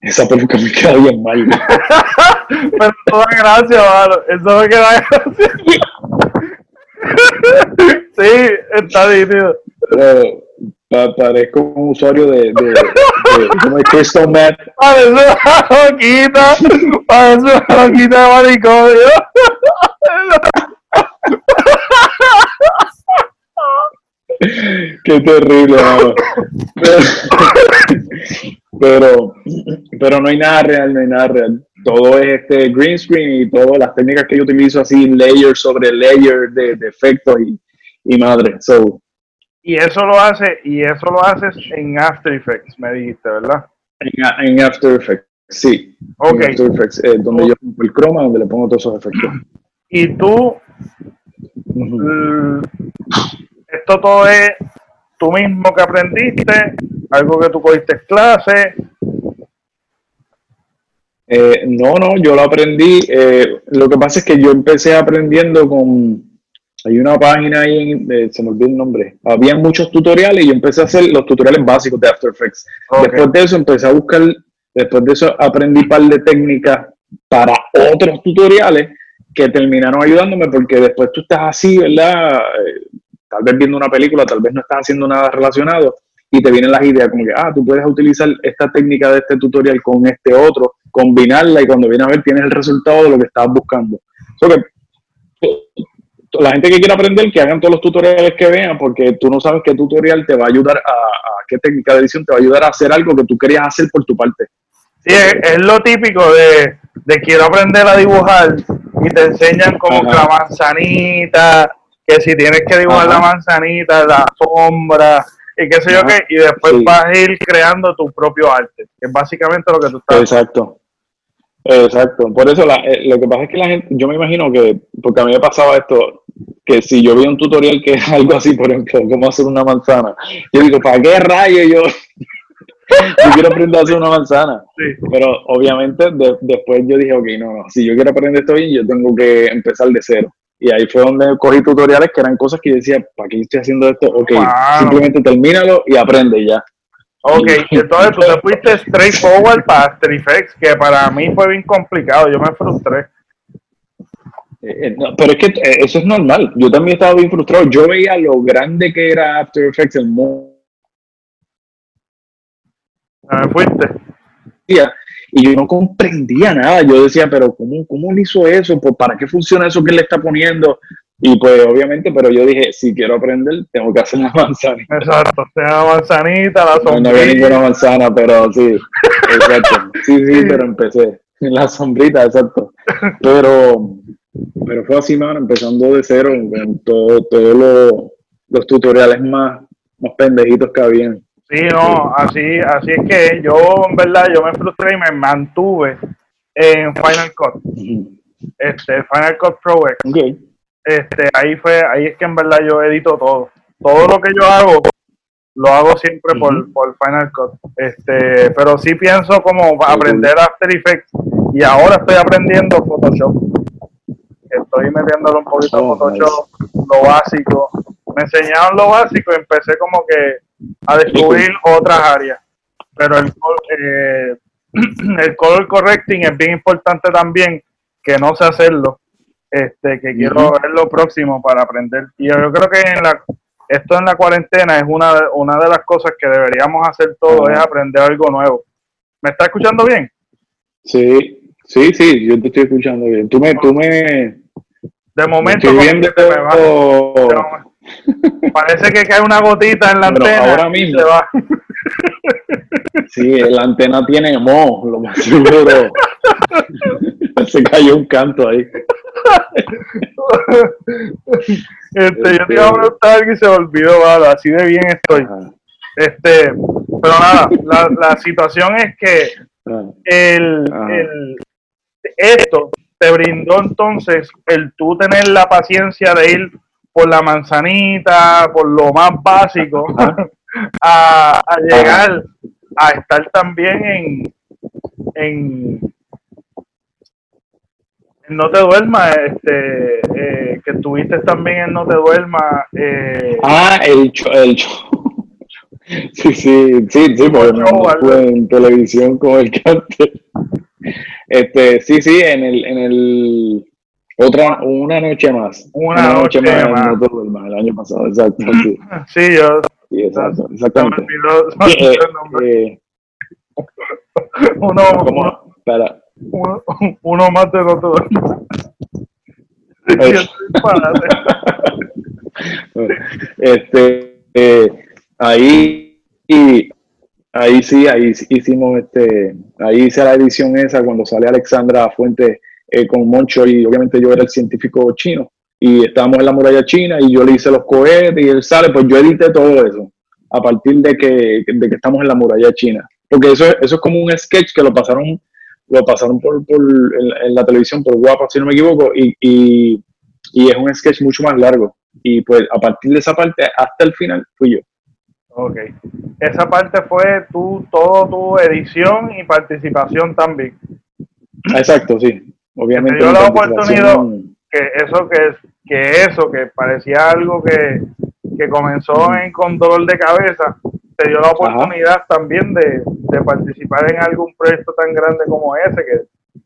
Esa peluca me queda bien mal. *laughs* pero eso da gracia, mano. Eso me queda gracia. *laughs* sí, está nítido parezco un usuario de, de, de ¿cómo es Crystal Meth. Parece una loquita, parece una loquita de manicomio. Qué terrible, pero, pero, pero, no hay nada real, no hay nada real. Todo es este green screen y todas las técnicas que yo utilizo así, layer sobre layer de, de efectos y, y madre. So, y eso lo hace, y eso lo haces en After Effects, me dijiste, ¿verdad? En, After Effects, sí. Ok. En After Effects, eh, donde yo pongo el croma, donde le pongo todos esos efectos. Y tú, esto todo es tú mismo que aprendiste, algo que tú cogiste clase. Eh, no, no, yo lo aprendí. Eh, lo que pasa es que yo empecé aprendiendo con hay una página ahí, se me olvidó el nombre. Había muchos tutoriales y yo empecé a hacer los tutoriales básicos de After Effects. Después de eso empecé a buscar, después de eso aprendí un par de técnicas para otros tutoriales que terminaron ayudándome porque después tú estás así, ¿verdad? Eh, tal vez viendo una película, tal vez no estás haciendo nada relacionado y te vienen las ideas como que, ah, tú puedes utilizar esta técnica de este tutorial con este otro, combinarla y cuando vienes a ver tienes el resultado de lo que estabas buscando. So que, la gente que quiere aprender, que hagan todos los tutoriales que vean, porque tú no sabes qué tutorial te va a ayudar a, qué técnica de edición te va a ayudar a hacer algo que tú querías hacer por tu parte. Sí, es, lo típico de, quiero aprender a dibujar y te enseñan como que la manzanita, que si tienes que dibujar la manzanita, la sombra, y qué sé yo qué, y después vas a ir creando tu propio arte, que es básicamente lo que tú estás Exacto. Exacto, por eso eh, lo que pasa es que la gente, yo me imagino que, porque a mí me pasaba esto, que si yo vi un tutorial que es *laughs* algo así, por ejemplo, cómo hacer una manzana, yo digo, ¿para qué rayo yo? *laughs* yo quiero aprender a hacer una manzana. Pero obviamente después yo dije, ok, no, no, si yo quiero aprender esto bien, yo tengo que empezar de cero. Y ahí fue donde cogí tutoriales que eran cosas que yo decía, ¿para qué estoy haciendo esto? Ok, simplemente termínalo y aprende ya. Ok, *laughs* entonces tú te fuiste straightforward para After Effects, que para mí fue bien complicado, yo me frustré. Eh, eh, pero es que eh, eso es normal, yo también estaba bien frustrado, yo veía lo grande que era After Effects, el mundo. Me fuiste. Y yo no comprendía nada, yo decía, pero ¿cómo, cómo le hizo eso? ¿Para qué funciona eso que él le está poniendo? Y pues obviamente, pero yo dije, si quiero aprender, tengo que hacer la *laughs* manzanita. Exacto, la manzanita, la sombrita. No, había ninguna manzana, pero sí, *laughs* exacto. Sí, sí, pero empecé. La sombrita, exacto. Pero, pero fue así, mano, empezando de cero, con todos todo los tutoriales más, más pendejitos que habían. Sí, no, así, así es que yo, en verdad, yo me frustré y me mantuve en Final Cut. Este, Final Cut Pro X. Okay este, ahí fue, ahí es que en verdad yo edito todo. Todo lo que yo hago, lo hago siempre por, por Final Cut. Este, pero sí pienso como aprender After Effects y ahora estoy aprendiendo Photoshop. Estoy metiéndolo un poquito oh, Photoshop, lo básico. Me enseñaron lo básico y empecé como que a descubrir otras áreas. Pero el, eh, *clears throat* el color correcting es bien importante también, que no sé hacerlo este, que quiero ver lo próximo para aprender. Y yo, creo que en la, esto en la cuarentena es una, una de las cosas que deberíamos hacer todos, es aprender algo nuevo. ¿Me estás escuchando bien? Sí, sí, sí, yo te estoy escuchando bien. Tú me, tú me... De momento, parece que cae una gotita en la antena ahora mismo. *laughs* Sí, la antena tiene mo, lo más seguro. *laughs* *laughs* Se cayó un canto ahí. Este, yo te iba a preguntar algo y se me olvidó, vale, así de bien estoy. Este, pero nada, la, la situación es que Ah, el, el, esto te brindó entonces el tú tener la paciencia de ir por la manzanita, por lo más básico, *laughs* a, a llegar a estar también en, en No Te Duermas, este, eh, que estuviste también en No Te Duermas. Eh, Ah, el show. El show. *laughs* Sí, sí, sí, sí, porque no en televisión como el cante. Este, sí, sí, en el, en el otra, una noche más. Una noche en más. No te duermas, el año pasado, exacto, sí, sí, yo sí, exacto, exactamente. se me olvidó *laughs* eh, el nombre. eh, uno, uno, ¿cómo? Uno, uno más de No Te Duermas. Ay. Y estoy disparate. este, eh, ahí, y ahí sí, ahí hicimos este, ahí hice la edición esa cuando sale Alexandra Fuente eh, con Moncho y obviamente yo era el científico chino y estábamos en la muralla china y yo le hice los cohetes y él sale, pues yo edité todo eso a partir de que, de que estamos en la muralla china. Porque eso, es- eso es como un sketch que lo pasaron, lo pasaron por, por en, en la televisión por Guapa, si no me equivoco, y, y, y es un sketch mucho más largo. Y pues a partir de esa parte hasta el final fui yo. Ok. Esa parte fue tu, todo tu edición y participación también. Exacto, sí. Obviamente. Mi la participación- Que eso que, que eso que parecía algo que, que comenzó en, con dolor de cabeza, te dio la oportunidad también de, de participar en algún proyecto tan grande como ese, que,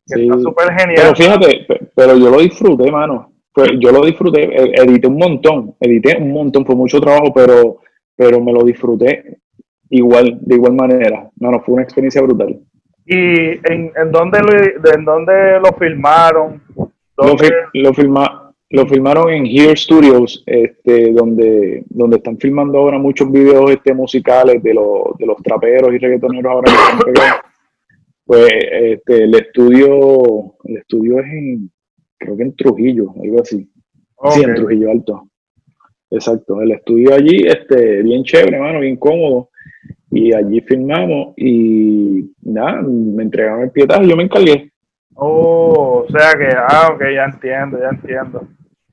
que Sí. está súper Pero genial. fíjate, pe- pero yo lo disfruté, mano. Fue- yo lo disfruté, e- edité un montón, edité un montón, fue mucho trabajo, pero, pero me lo disfruté igual, de igual manera. Mano, fue una experiencia brutal. ¿Y en, en, dónde lo, en dónde lo filmaron? Lo, ¿Dónde- fi- lo, filma- lo filmaron en Here Studios, este, donde, donde están filmando ahora muchos videos este, musicales de, los de los traperos y reggaetoneros ahora que están pegados. Pues este, el estudio, el estudio es en, creo que en Trujillo, algo así. Sí, en. Trujillo Alto. Exacto. El estudio allí, este, bien chévere, hermano, bien cómodo. Y allí filmamos y nada, me entregaron el pietaje y yo me encargué. Oh, o sea que, ah, ok, ya entiendo, ya entiendo.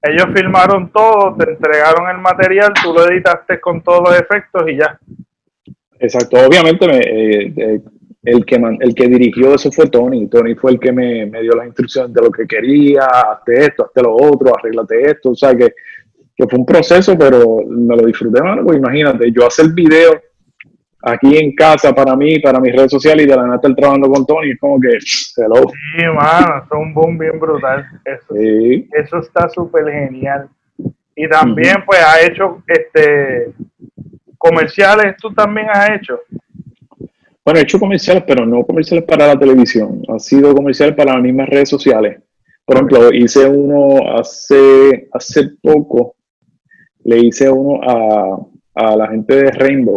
Ellos filmaron todo, te entregaron el material, tú lo editaste con todos los efectos y ya. Exacto. Obviamente me, eh, eh, el, que man- el que dirigió eso fue Tony. Tony fue el que me, me dio las instrucciones de lo que quería, hazte esto, hazte lo otro, arréglate esto. O sea que, que fue un proceso, pero me lo disfruté, mano. Pues imagínate, yo hacer video aquí en casa para mí, para mis redes sociales y de la nada estar trabajando con Tony, es como que, hello. Sí, mano, es un boom bien brutal. Eso, Sí, eso está súper genial. Y también, pues, ha hecho este comerciales, tú también has hecho. Bueno, he hecho comerciales, pero no comerciales para la televisión. Han sido comerciales para las mismas redes sociales. Por ejemplo, hice uno hace, hace poco, le hice uno a, a la gente de Rainbow.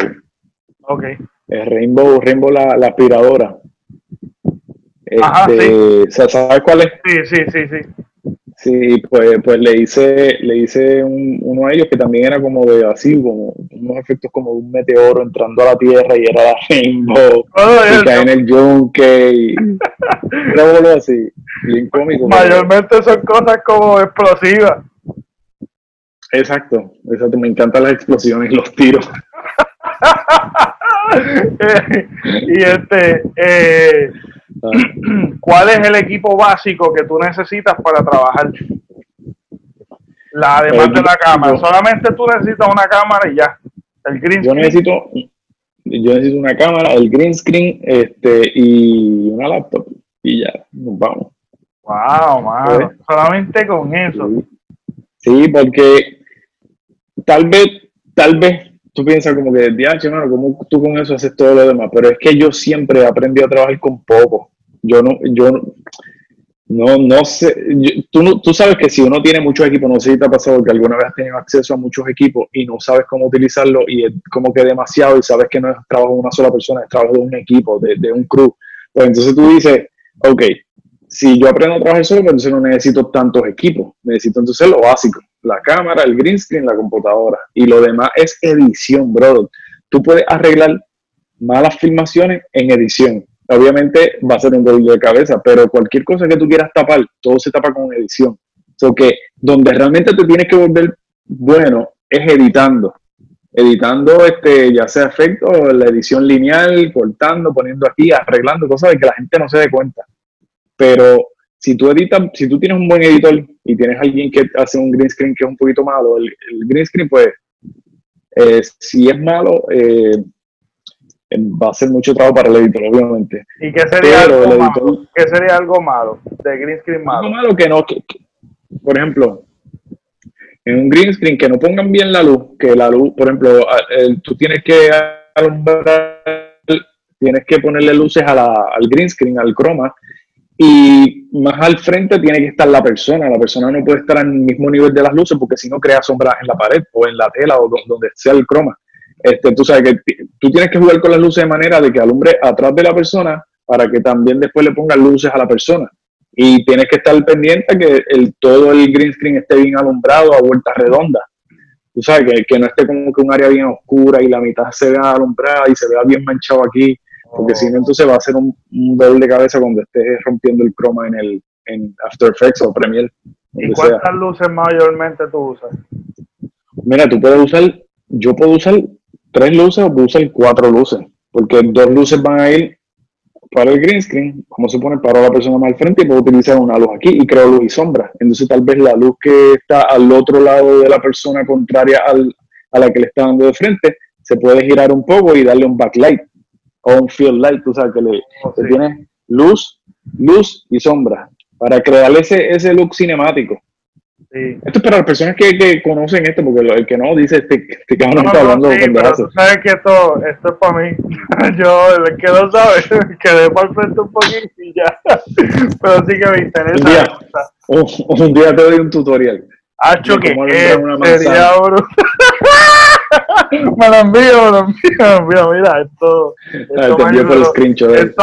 Ok. Eh, Rainbow, Rainbow la, la aspiradora. Ajá, Este, ¿sa- ¿Sabes cuál es? Sí, sí, sí, sí. Sí, pues, pues le hice, le hice un- uno a ellos que también era como de así, como unos efectos como de un meteoro entrando a la Tierra y era la Rainbow. Oh, y el- cae en el yunque y *laughs* era algo así, bien cómico. mayormente son cosas como explosivas. Exacto, exacto, me encantan las explosiones y los tiros. *laughs* *laughs* y este, eh, *clears throat* ¿cuál es el equipo básico que tú necesitas para trabajar? La, además El de la cámara. Solamente tú necesitas una cámara y ya. El green Yo screen. necesito, yo necesito una cámara, el green screen, este, y una laptop, y ya, nos vamos. Wow, mano. Solamente con eso. Sí. Sí, porque tal vez, tal vez tú piensas como que, diache, mano, ¿cómo tú con eso haces todo lo demás? Pero es que yo siempre he aprendido a trabajar con poco. Yo no, yo, no- No, no sé. tú, tú sabes que si uno tiene muchos equipos, no sé si te ha pasado que alguna vez has tenido acceso a muchos equipos y no sabes cómo utilizarlo y es como que demasiado y sabes que no es trabajo de una sola persona, es trabajo de un equipo, de, de un crew. Pues entonces tú dices, ok, si yo aprendo a trabajar solo, pues entonces no necesito tantos equipos. Necesito entonces lo básico, la cámara, el green screen, la computadora. Y lo demás es edición, brother. Tú puedes arreglar malas filmaciones en edición obviamente va a ser un dolor de cabeza, pero cualquier cosa que tú quieras tapar, todo se tapa con edición. So que donde realmente te tienes que volver bueno es editando. Editando, este, ya sea efecto, la edición lineal, cortando, poniendo aquí, arreglando cosas de que la gente no se dé cuenta. Pero si tú editas, si tú tienes un buen editor y tienes alguien que hace un green screen que es un poquito malo, el, green screen, pues, eh, si es malo, eh, va a ser mucho trabajo para el editor, obviamente. ¿Y qué sería, algo, malo? ¿Qué sería algo malo de green screen malo? Algo malo que no, por ejemplo, en un green screen que no pongan bien la luz, que la luz, por ejemplo, tú tienes que alumbrar, tienes que ponerle luces al green screen, al croma, y más al frente tiene que estar la persona. La persona no puede estar al mismo nivel de las luces porque si no crea sombras en la pared o en la tela o donde sea el croma. Este, tú sabes que tú tienes que jugar con las luces de manera de que alumbre atrás de la persona para que también después le pongas luces a la persona. Y tienes que estar pendiente que el, todo el green screen esté bien alumbrado a vuelta redonda. Tú sabes, que, que no esté como que un área bien oscura y la mitad se vea alumbrada y se vea bien manchado aquí, porque si no, entonces va a ser un, un de cabeza cuando estés rompiendo el croma en el en After Effects o Premiere. ¿Y cuántas luces mayormente tú usas? Mira, tú puedes usar, yo puedo usar tres luces o usar cuatro luces, porque dos luces van a ir para el green screen, como se pone, para la persona más al frente y puedo utilizar una luz aquí y creo luz y sombra. Entonces tal vez la luz que está al otro lado de la persona contraria al, a la que le está dando de frente, se puede girar un poco y darle un backlight o un field light, tú sabes que le, oh, tiene luz, luz y sombra para crear ese, ese look cinemático. Esto es para las personas que, que conocen esto, porque el que no dice este, este cabrón no, está hablando de pero tú sabes que esto, esto es para mí. *laughs* Yo, el que no sabe, *laughs* quedé por frente un poquito y ya. *laughs* Pero sí que me interesa. Un día, un, un día te doy un tutorial. Hacho, que sería brutal. Me lo envío, me lo envío, me lo envío. Mira, esto. esto te envío por el screenshot. Esto,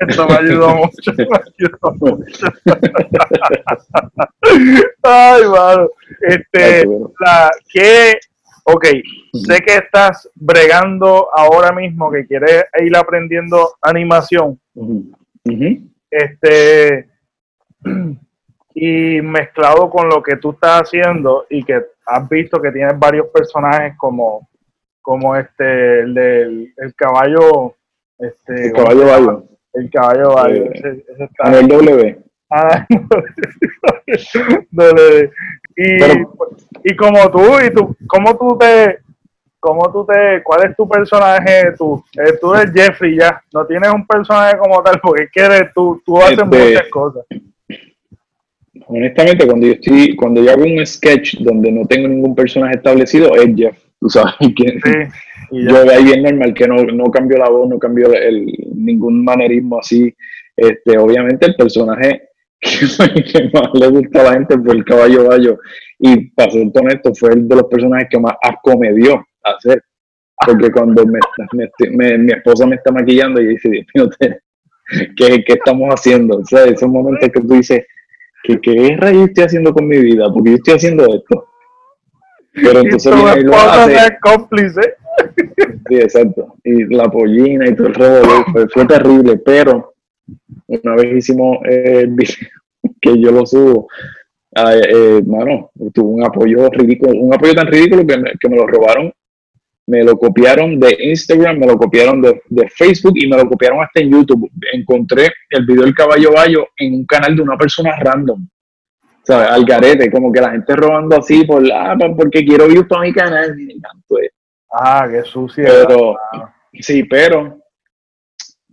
esto me ayudó mucho. Me ayudó mucho. Ay, mano. Este, la, que, ok, sé que estás bregando ahora mismo, que quieres ir aprendiendo animación. Este y mezclado con lo que tú estás haciendo y que has visto que tienes varios personajes como, como este, el del el caballo. Este, el caballo bayo. El caballo ese, está el W. Ah, *laughs* W. Y, y como tú, y tú, ¿cómo tú te, cómo tú te, cuál es tu personaje tú? Eh, tú eres Jeffrey ya, no tienes un personaje como tal, porque quieres tú, tú haces este, muchas cosas honestamente, cuando yo estoy, cuando yo hago un sketch donde no tengo ningún personaje establecido, es Jeff, tú sabes *laughs* yo de ahí bien normal que no, no cambio la voz, no cambio el, ningún manerismo así. Este, obviamente el personaje *laughs* que, más le gusta a la gente fue el caballo bayo. Y para ser honesto, fue el de los personajes que más asco me dio hacer. Porque cuando me, me, mi esposa me está maquillando y dice, ¿qué, ¿qué estamos haciendo? O sea, esos momentos que tú dices, ¿qué, qué rayos estoy haciendo con mi vida? Porque yo estoy haciendo esto. Pero entonces y lo hace. Es cómplice. Sí, exacto. Y la pollina y todo el revolver fue, fue, terrible, pero una vez hicimos eh, *laughs* que yo lo subo, eh, mano, tuvo un apoyo ridículo, un apoyo tan ridículo que me, que me lo robaron me lo copiaron de Instagram, me lo copiaron de, Facebook y me lo copiaron hasta en YouTube. Encontré el video del caballo bayo en un canal de una persona random. ¿Sabes? Al garete, como que la gente robando así por la, porque quiero views para mi canal. Ah, qué sucio. Pero, sí, pero,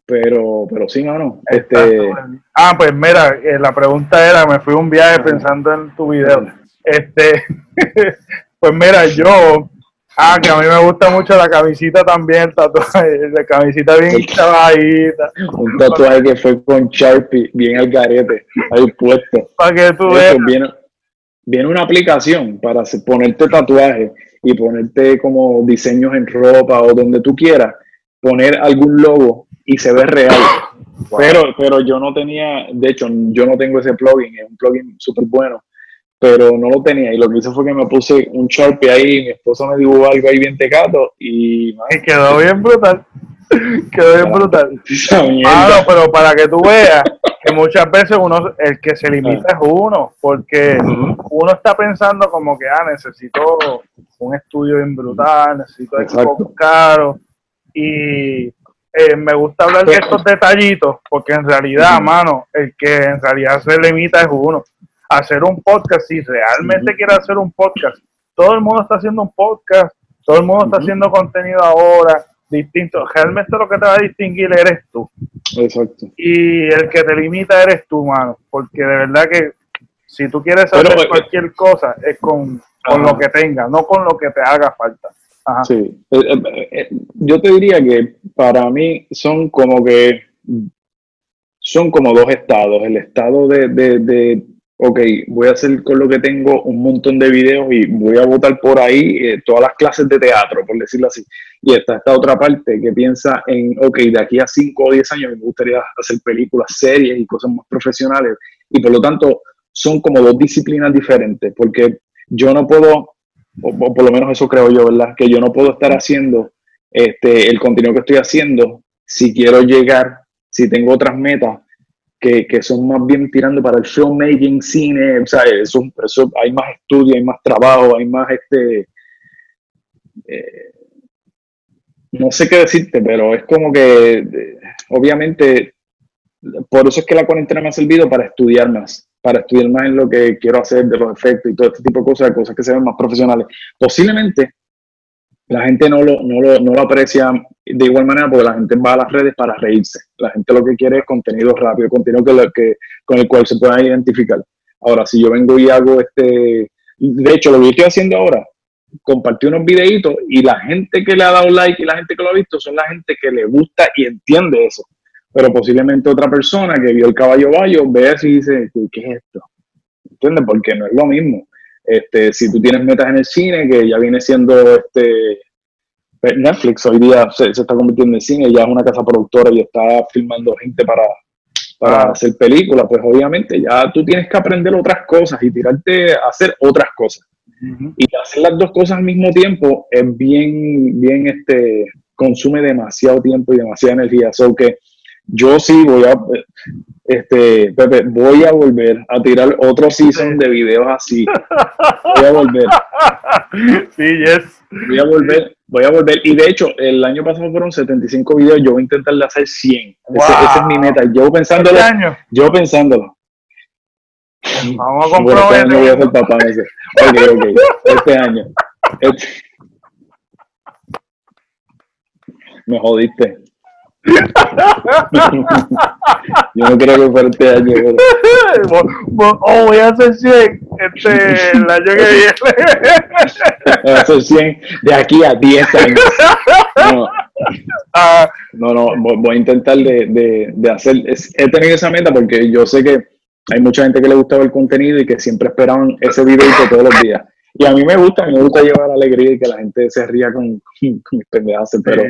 pero, pero sí, no, Este... Ah, pues mira, eh, la pregunta era, me fui un viaje pensando en tu video. Este, *laughs* pues mira, yo Ah, que a mí me gusta mucho la camisita también, el tatuaje, la camisita bien chavadita. Un tatuaje que fue con Sharpie, bien al garete, ahí puesto. Para que tú veas. Viene, viene una aplicación para ponerte tatuaje y ponerte como diseños en ropa o donde tú quieras, poner algún logo y se ve real. Pero, pero yo no tenía, de hecho, yo no tengo ese plugin, es un plugin súper bueno pero no lo tenía. Y lo que hice fue que me puse un Sharpie ahí, mi esposo me dibujó algo ahí bien tecato y... quedó bien brutal. *laughs* quedó bien brutal. Claro, pero para que tú veas que muchas veces uno, el que se limita es uno, porque uno está pensando como que, ah, necesito un estudio bien brutal, necesito equipos caros, y eh, me gusta hablar de estos detallitos, porque en realidad, mano, el que en realidad se limita es uno hacer un podcast, si realmente quiere hacer un podcast, todo el mundo está haciendo un podcast, todo el mundo está haciendo contenido ahora, distinto. Realmente lo que te va a distinguir eres tú. Exacto. Y el que te limita eres tú, mano, porque de verdad que si tú quieres hacer eh, cualquier cosa es con, lo que tengas, no con lo que te haga falta. Sí, eh, eh, yo te diría que para mí son como que son como dos estados, el estado de, de ok, voy a hacer con lo que tengo un montón de videos y voy a votar por ahí eh, todas las clases de teatro, por decirlo así. Y está esta otra parte que piensa en, ok, de aquí a 5 o 10 años me gustaría hacer películas, series y cosas más profesionales. Y por lo tanto, son como dos disciplinas diferentes, porque yo no puedo, o, por lo menos eso creo yo, ¿verdad? Que yo no puedo estar haciendo este, el contenido que estoy haciendo si quiero llegar, si tengo otras metas que, son más bien tirando para el filmmaking, cine, o sea, eso, eso, hay más estudio, hay más trabajo, hay más este... Eh, no sé qué decirte, pero es como que, obviamente, por eso es que la cuarentena me ha servido para estudiar más, para estudiar más en lo que quiero hacer, de los efectos y todo este tipo de cosas, cosas que se ven más profesionales. Posiblemente la gente no lo, no lo, no lo aprecia de igual manera porque la gente va a las redes para reírse. La gente lo que quiere es contenido rápido, contenido que, que, con el cual se pueda identificar. Ahora, si yo vengo y hago este, de hecho, lo que estoy haciendo ahora, compartí unos videitos y la gente que le ha dado like y la gente que lo ha visto son la gente que le gusta y entiende eso. Pero posiblemente otra persona que vio el caballo bayo ve y dice, ¿qué es esto? ¿Entiendes? Porque no es lo mismo. Este, si tú tienes metas en el cine, que ya viene siendo este, pues, Netflix, hoy día se, está convirtiendo en cine, ya es una casa productora y está filmando gente para, para hacer películas, pues obviamente ya tú tienes que aprender otras cosas y tirarte a hacer otras cosas. Y hacer las dos cosas al mismo tiempo es bien, bien, este, consume demasiado tiempo y demasiada energía. So que yo sí voy a, este, Pepe, voy a volver a tirar otro season de videos así. Voy a volver. *laughs* Sí, yes. Voy a volver, voy a volver. Y de hecho, el año pasado fueron 75 videos, yo voy a intentar hacer 100. Esa es mi meta. Yo pensándolo. ¿Este año? Yo pensándolo. Vamos a comprometer. Bueno, este año voy a ser papá ese. Ok, ok. Este año. Este... Me jodiste. *laughs* Yo no creo que fuera este año. Oh, voy a hacer 100 este, el año que viene. *laughs* Voy a hacer 100 de aquí a 10 años. No, ah. no, no voy a intentar de, de, de hacer. He tenido esa meta porque yo sé que hay mucha gente que le gusta ver el contenido y que siempre esperaban ese video todos los días. Y a mí me gusta, me gusta llevar alegría y que la gente se ría con, *laughs* con mis pendejadas, pero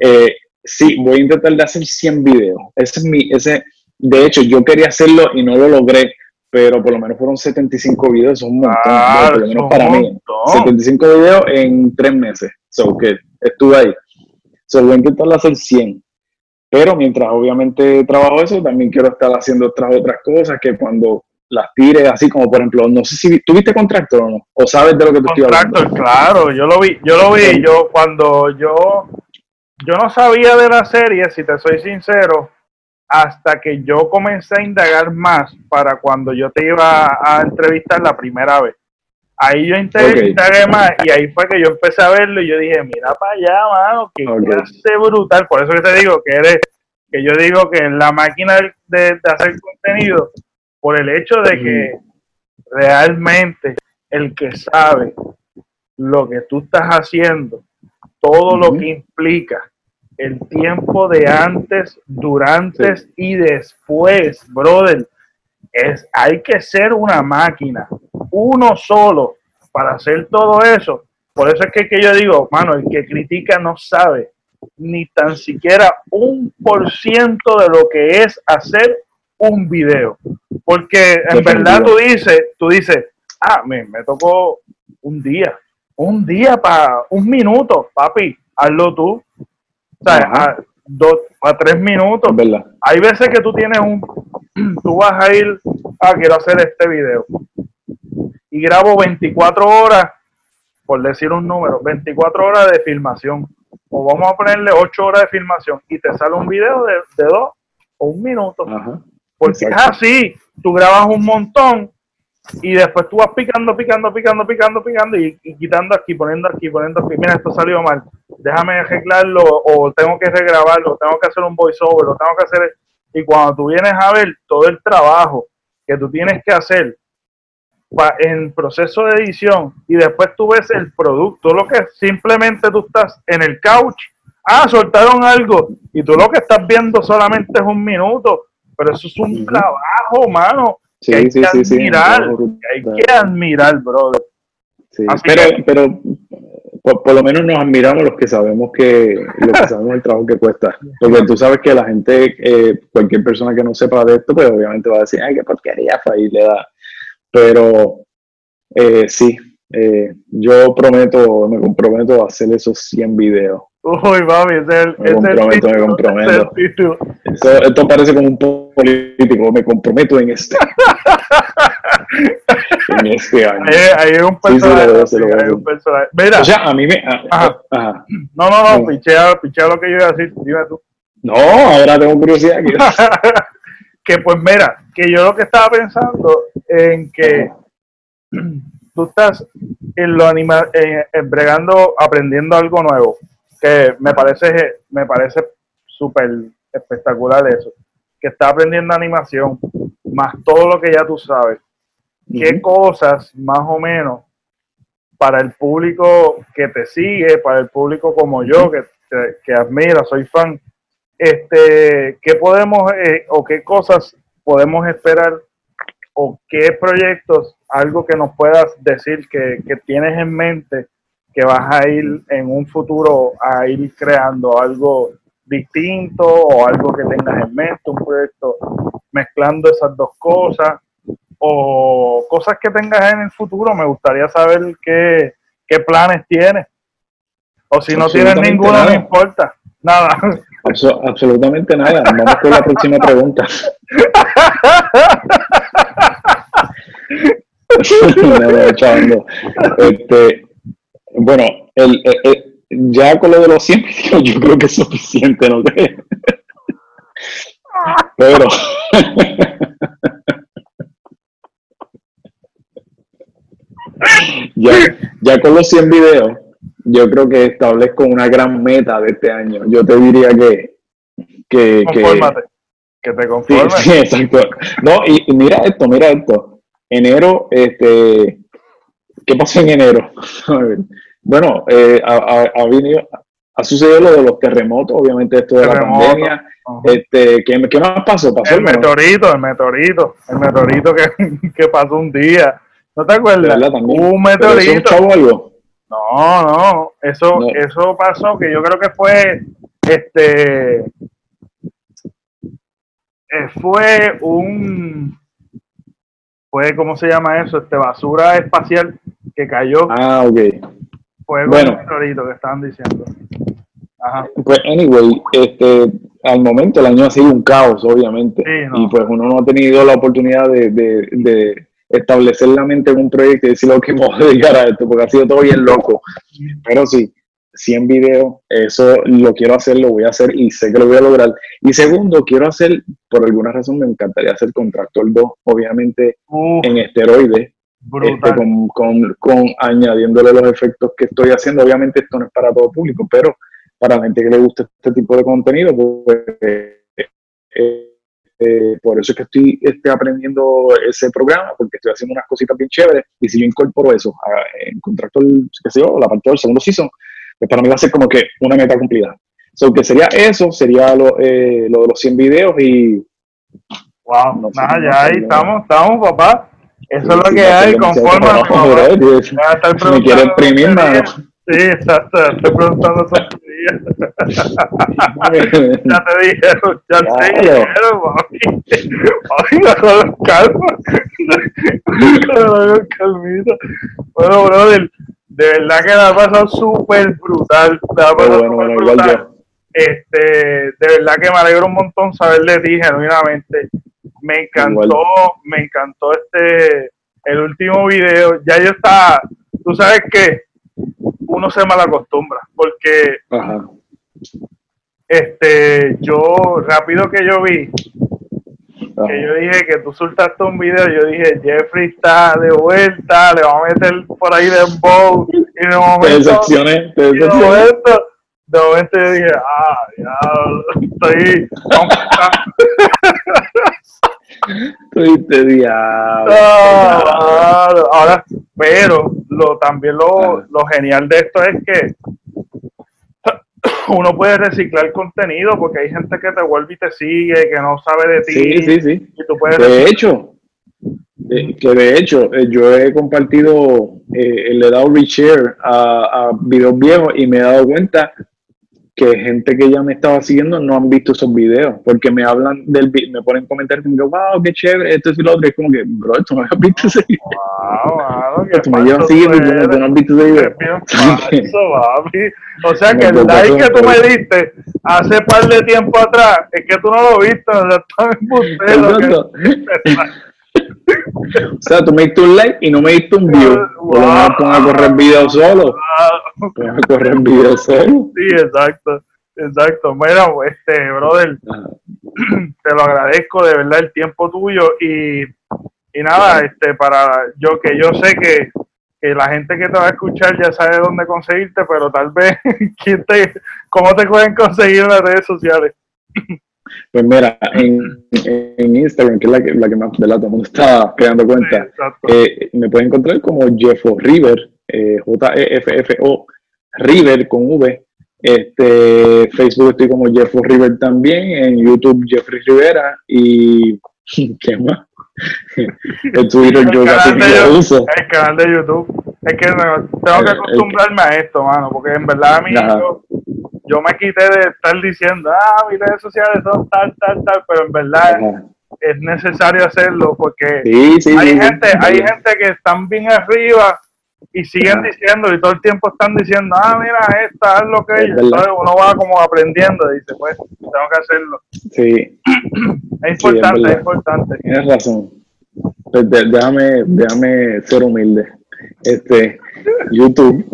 eh, sí, voy a intentar de hacer 100 videos. Ese es mi, ese, de hecho, yo quería hacerlo y no lo logré, pero por lo menos fueron 75 videos, es un montón, ah, por lo menos para mí. 75 videos en tres meses, so que estuve ahí. So, voy a intentar hacer 100. Pero mientras obviamente trabajo eso, también quiero estar haciendo otras otras cosas que cuando las tires, así como por ejemplo, no sé si tuviste Contractor o no, o sabes de lo que te estoy hablando. claro, yo lo vi, yo lo vi, yo cuando yo yo no sabía de la serie, si te soy sincero, hasta que yo comencé a indagar más para cuando yo te iba a entrevistar la primera vez. Ahí yo indagué más y ahí fue que yo empecé a verlo y yo dije, mira para allá, mano, que okay. brutal. Por eso que te digo que eres, que yo digo que en la máquina de, hacer contenido, por el hecho de que realmente el que sabe lo que tú estás haciendo, todo lo que implica el tiempo de antes, durante y después, brother, es, hay que ser una máquina, uno solo para hacer todo eso. Por eso es que, que yo digo, mano, el que critica no sabe ni tan siquiera un por ciento de lo que es hacer un video. Porque en verdad tú dices, tú dices, ah, me, me tocó un día, un día para un minuto, papi, hazlo tú. O sea, a, dos, a tres minutos. ¿verdad? Hay veces que tú tienes un, *clears throat* tú vas a ir, ah, quiero hacer este video. Y grabo 24 horas, por decir un número, 24 horas de filmación. O vamos a ponerle 8 horas de filmación y te sale un video de, de dos o un minuto. Porque es así, tú grabas un montón y después tú vas picando, picando, picando, picando, picando y, quitando aquí, poniendo aquí, poniendo aquí. Mira, esto salió mal. Déjame arreglarlo o tengo que regrabarlo, tengo que hacer un voiceover, lo tengo que hacer. Y cuando tú vienes a ver todo el trabajo que tú tienes que hacer en proceso de edición y después tú ves el producto, lo que simplemente tú estás en el couch, ah, soltaron algo y tú lo que estás viendo solamente es un minuto, pero eso es un trabajo, mano que hay que admirar, hay que admirar, brother. pero, pero por, lo menos nos admiramos los que sabemos que, lo que sabemos el trabajo que cuesta. Porque tú sabes que la gente, eh, cualquier persona que no sepa de esto, pues obviamente va a decir, ay, qué porquería, y le da. Pero eh, sí, eh, yo prometo, me comprometo a hacer esos 100 videos. Uy, mami, es el, me comprometo, me comprometo. esto parece como un político, me comprometo en este. *laughs* en este año. Ahí, hay un personaje. Sí, sí, un personaje. Mira. O sea, a mí me. ajá. No, no, no. Pichea, pichea lo que yo iba a decir. Dime tú. No, ahora tengo curiosidad. *laughs* que pues mira, que yo lo que estaba pensando en que *clears throat* tú estás en lo anima, bregando, aprendiendo algo nuevo, que me parece, me parece súper espectacular eso, que está aprendiendo animación, más todo lo que ya tú sabes. ¿Qué cosas más o menos para el público que te sigue, para el público como yo, que, que, admira, soy fan, este, qué podemos eh, o qué cosas podemos esperar o qué proyectos, algo que nos puedas decir que, que, tienes en mente que vas a ir en un futuro a ir creando algo distinto o algo que tengas en mente, un proyecto mezclando esas dos cosas o cosas que tengas en el futuro. Me gustaría saber qué, qué planes tienes. O si no tienes ninguno, no importa. Nada. *laughs* absolutamente nada. Vamos con la próxima pregunta. *laughs* *laughs* este, bueno, el, ya con lo de los 100 yo creo que es suficiente, ¿no *laughs* Pero. *laughs* ya, ya con los 100 videos, yo creo que establezco una gran meta de este año. Yo te diría que. que, que, te conformes. Sí, exacto. No, y, mira esto, mira esto. Enero, este. ¿Qué pasó en enero? *laughs* bueno, eh, ha, ha, venido, ha sucedido lo de los terremotos, obviamente esto de la pandemia. Este, ¿qué, ¿qué, más pasó? pasó? El meteorito, el meteorito, el meteorito que, *laughs* que pasó un día. ¿No te acuerdas? Un meteorito. un algo? No, no, eso, eso pasó que yo creo que fue, este, eh, fue un, fue, ¿cómo se llama eso? Este, basura espacial que cayó. Ah, ok. Fue bueno, meteorito que estaban diciendo. Ajá. Pues, anyway, este, al momento el año ha sido un caos, obviamente. Y pues uno no ha tenido la oportunidad de, de establecer la mente en un proyecto y decir, lo que a dedicar a esto, porque ha sido todo bien loco. Pero sí, 100 videos, eso lo quiero hacer, lo voy a hacer y sé que lo voy a lograr. Y segundo, quiero hacer, por alguna razón me encantaría hacer Contractor 2, obviamente en esteroides, este, con, con, con, añadiéndole los efectos que estoy haciendo. Obviamente esto no es para todo público, pero para la gente que le gusta este tipo de contenido, pues eh, eh, por eso es que estoy este, aprendiendo ese programa, porque estoy haciendo unas cositas bien chéveres. Y si yo incorporo eso a, en contrato, el, qué sé yo, la parte del segundo season, pues para mí va a ser como que una meta cumplida. So, que sería eso, sería lo, eh, lo de los 100 videos y... Wow, no nada, ya ahí estamos, estamos, papá. Eso es lo que hay, conforme a Me quiere imprimir, mano. Sí, exacto, estoy preguntando tonterías. *laughs* ya te dijeron, ya te dijeron. Oiga, con calma. calmita. Bueno, brother, de verdad que la ha pasado súper brutal. La pasado bueno, bueno, brutal. Este, de verdad que me alegro un montón saber de ti, genuinamente. Me encantó, me encantó este, el último video. Ya yo estaba, tú sabes que uno se mal acostumbra, porque este yo rápido que yo vi que yo dije que tú soltaste un video, yo dije Jeffrey está de vuelta, le vamos a meter por ahí de bow y de momento, te de momento, de momento yo dije, ah, ya estoy Estoy ahora, pero lo, también lo, lo genial de esto es que *coughs* uno puede reciclar contenido porque hay gente que te vuelve y te sigue, que no sabe de ti. Sí, sí, sí. de hecho, que de hecho, eh, yo he compartido, eh, le he dado reshare a, a videos viejos y me he dado cuenta que gente que ya me estaba siguiendo no han visto esos videos, porque me hablan del me ponen comentarios como que, wow, qué chévere, esto es lo otro, es como que, bro, tú no has visto ese video. Wow, wow, *laughs* tú me llevas siguiendo y tú no has visto ese video. *laughs* O sea que el like que tú me diste hace par de tiempo atrás, es que tú no lo viste, o sea, *laughs* está en o sea, tú me diste un like y no me diste un view. Por lo menos ponga a correr video solo. Ponga a correr video solo. Sí, exacto. Exacto. Bueno, este, brother, te lo agradezco de verdad el tiempo tuyo y, y nada, este, para yo que yo sé que, que, la gente que te va a escuchar ya sabe dónde conseguirte, pero tal vez, *laughs* ¿quién te, ¿cómo te pueden conseguir en las redes sociales? Pues mira, en, en, Instagram, que es la que, la que más de la todo el mundo está creando cuenta, eh, me pueden encontrar como Jeffo River, eh, J-E-F-F-O, River con V. Este, Facebook estoy como Jeffo River también, en YouTube Jeffrey Rivera y *laughs* ¿qué más? El Twitter yo casi no uso. El canal de YouTube. Es que tengo que acostumbrarme a esto, mano, porque en verdad a mí yo me quité de estar diciendo, ah, mis redes sociales son tal, tal, tal, pero en verdad es necesario hacerlo porque hay gente, hay gente que están bien arriba y siguen diciendo y todo el tiempo están diciendo, ah, mira, esta es lo que es. Entonces uno va como aprendiendo y dice, pues, tengo que hacerlo. Sí. *clears throat* es importante, es, importante. Tienes razón. Pues déjame, déjame ser humilde. Este, YouTube.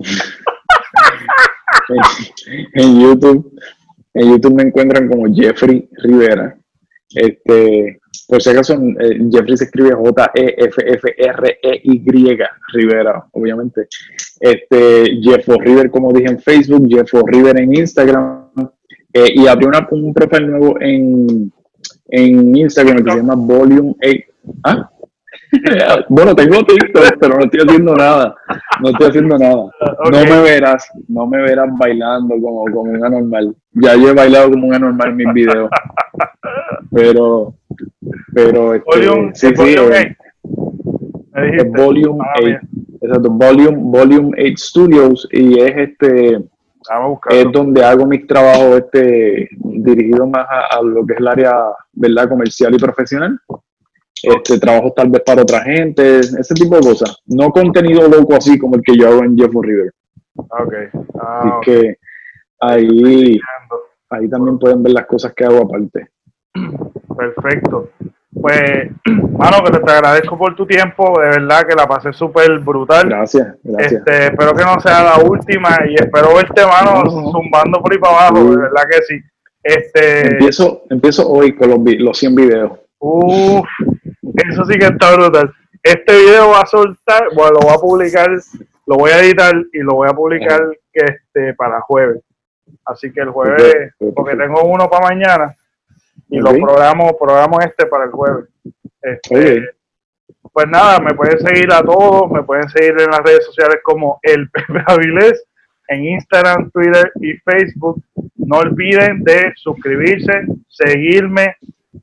*laughs* en, YouTube. En YouTube me encuentran como Jeffrey Rivera. Este, por si acaso, eh, Jeffrey se escribe J-E-F-F-R-E-Y, Rivera, obviamente. Este, Jeffo River, como dije en Facebook, Jeffo River en Instagram. Eh, y abrí una, un profile nuevo en, en Instagram que se llama Volume 8. ¿Ah? *laughs* bueno, tengo TikTok, pero no estoy haciendo nada. No estoy haciendo nada. No me verás, no me verás bailando como, como un anormal. Ya yo he bailado como un anormal en mis videos. Pero, pero, este, volume, sí, sí, volume 8. volume 8. Ah, Exacto, Volume, volume 8 Studios y es este es donde hago mis trabajos este dirigido más a, a, lo que es el área verdad comercial y profesional este, trabajo tal vez para otra gente, ese tipo de cosas. No contenido loco así como el que yo hago en Jeff River. Ok. Ah, que ahí, ahí también pueden ver las cosas que hago aparte. Perfecto. Pues, *clears throat* mano, que te, agradezco por tu tiempo, de verdad que la pasé súper brutal. Gracias, gracias. Este, espero que no sea la última y espero verte, mano, zumbando por ahí para abajo, de verdad que sí. Este... Empiezo, empiezo hoy con los, los 100 videos. Uf, eso sí que está brutal. Este video va a soltar, bueno, lo voy a publicar, lo voy a editar y lo voy a publicar este para jueves. Así que el jueves, porque tengo uno para mañana, y lo programo, programo este para el jueves. Este, pues nada, me pueden seguir a todos, me pueden seguir en las redes sociales como el *laughs* Pepe Avilés, en Instagram, Twitter y Facebook. No olviden de suscribirse, seguirme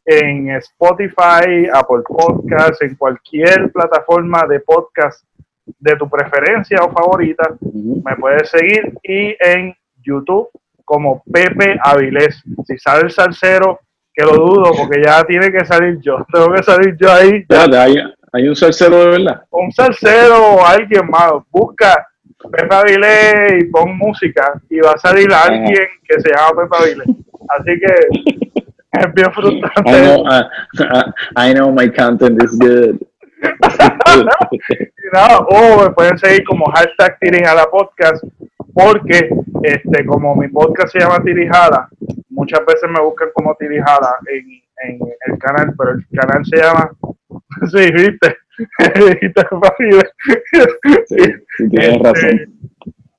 en Spotify, Apple Podcasts, en cualquier plataforma de podcast de tu preferencia o favorita. Me puedes seguir y en YouTube como Pepe Avilés. Si sale el salsero, que lo dudo porque ya tiene que salir yo. *laughs* Tengo que salir yo ahí. hay, un salsero de verdad. Un salsero o alguien más. Busca Pepe Avilés y pon música y va a salir alguien que se llama Pepe Avilés. Así que *laughs* es bien frustrante. I know, I know my content is good. *laughs* o me pueden seguir como hashtag Tirijada Podcast, porque este, como mi podcast se llama Tirijada, muchas veces me buscan como Tirijada en, en el canal, pero el canal se llama, *laughs* sí, viste, *laughs* sí, tienes razón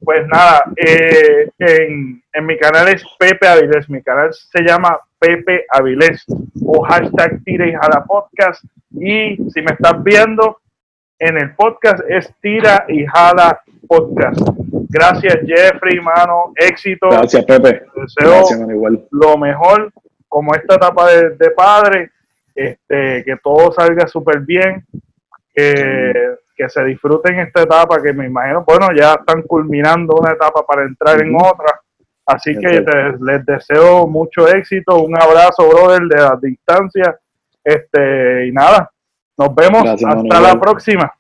pues nada, eh, en, en, mi canal es Pepe Avilés, mi canal se llama Pepe Avilés o hashtag Tira y Jala Podcast. Y si me estás viendo en el podcast es Tira y Jala Podcast. Gracias Jeffrey, mano, éxito. Gracias Pepe. deseo lo mejor como esta etapa de, de padre, este, que todo salga súper bien. Que, que se disfruten esta etapa que me imagino, bueno, ya están culminando una etapa para entrar en otra. Así que les deseo mucho éxito, un abrazo, brother, de la distancia. Este, y nada, nos vemos hasta la próxima.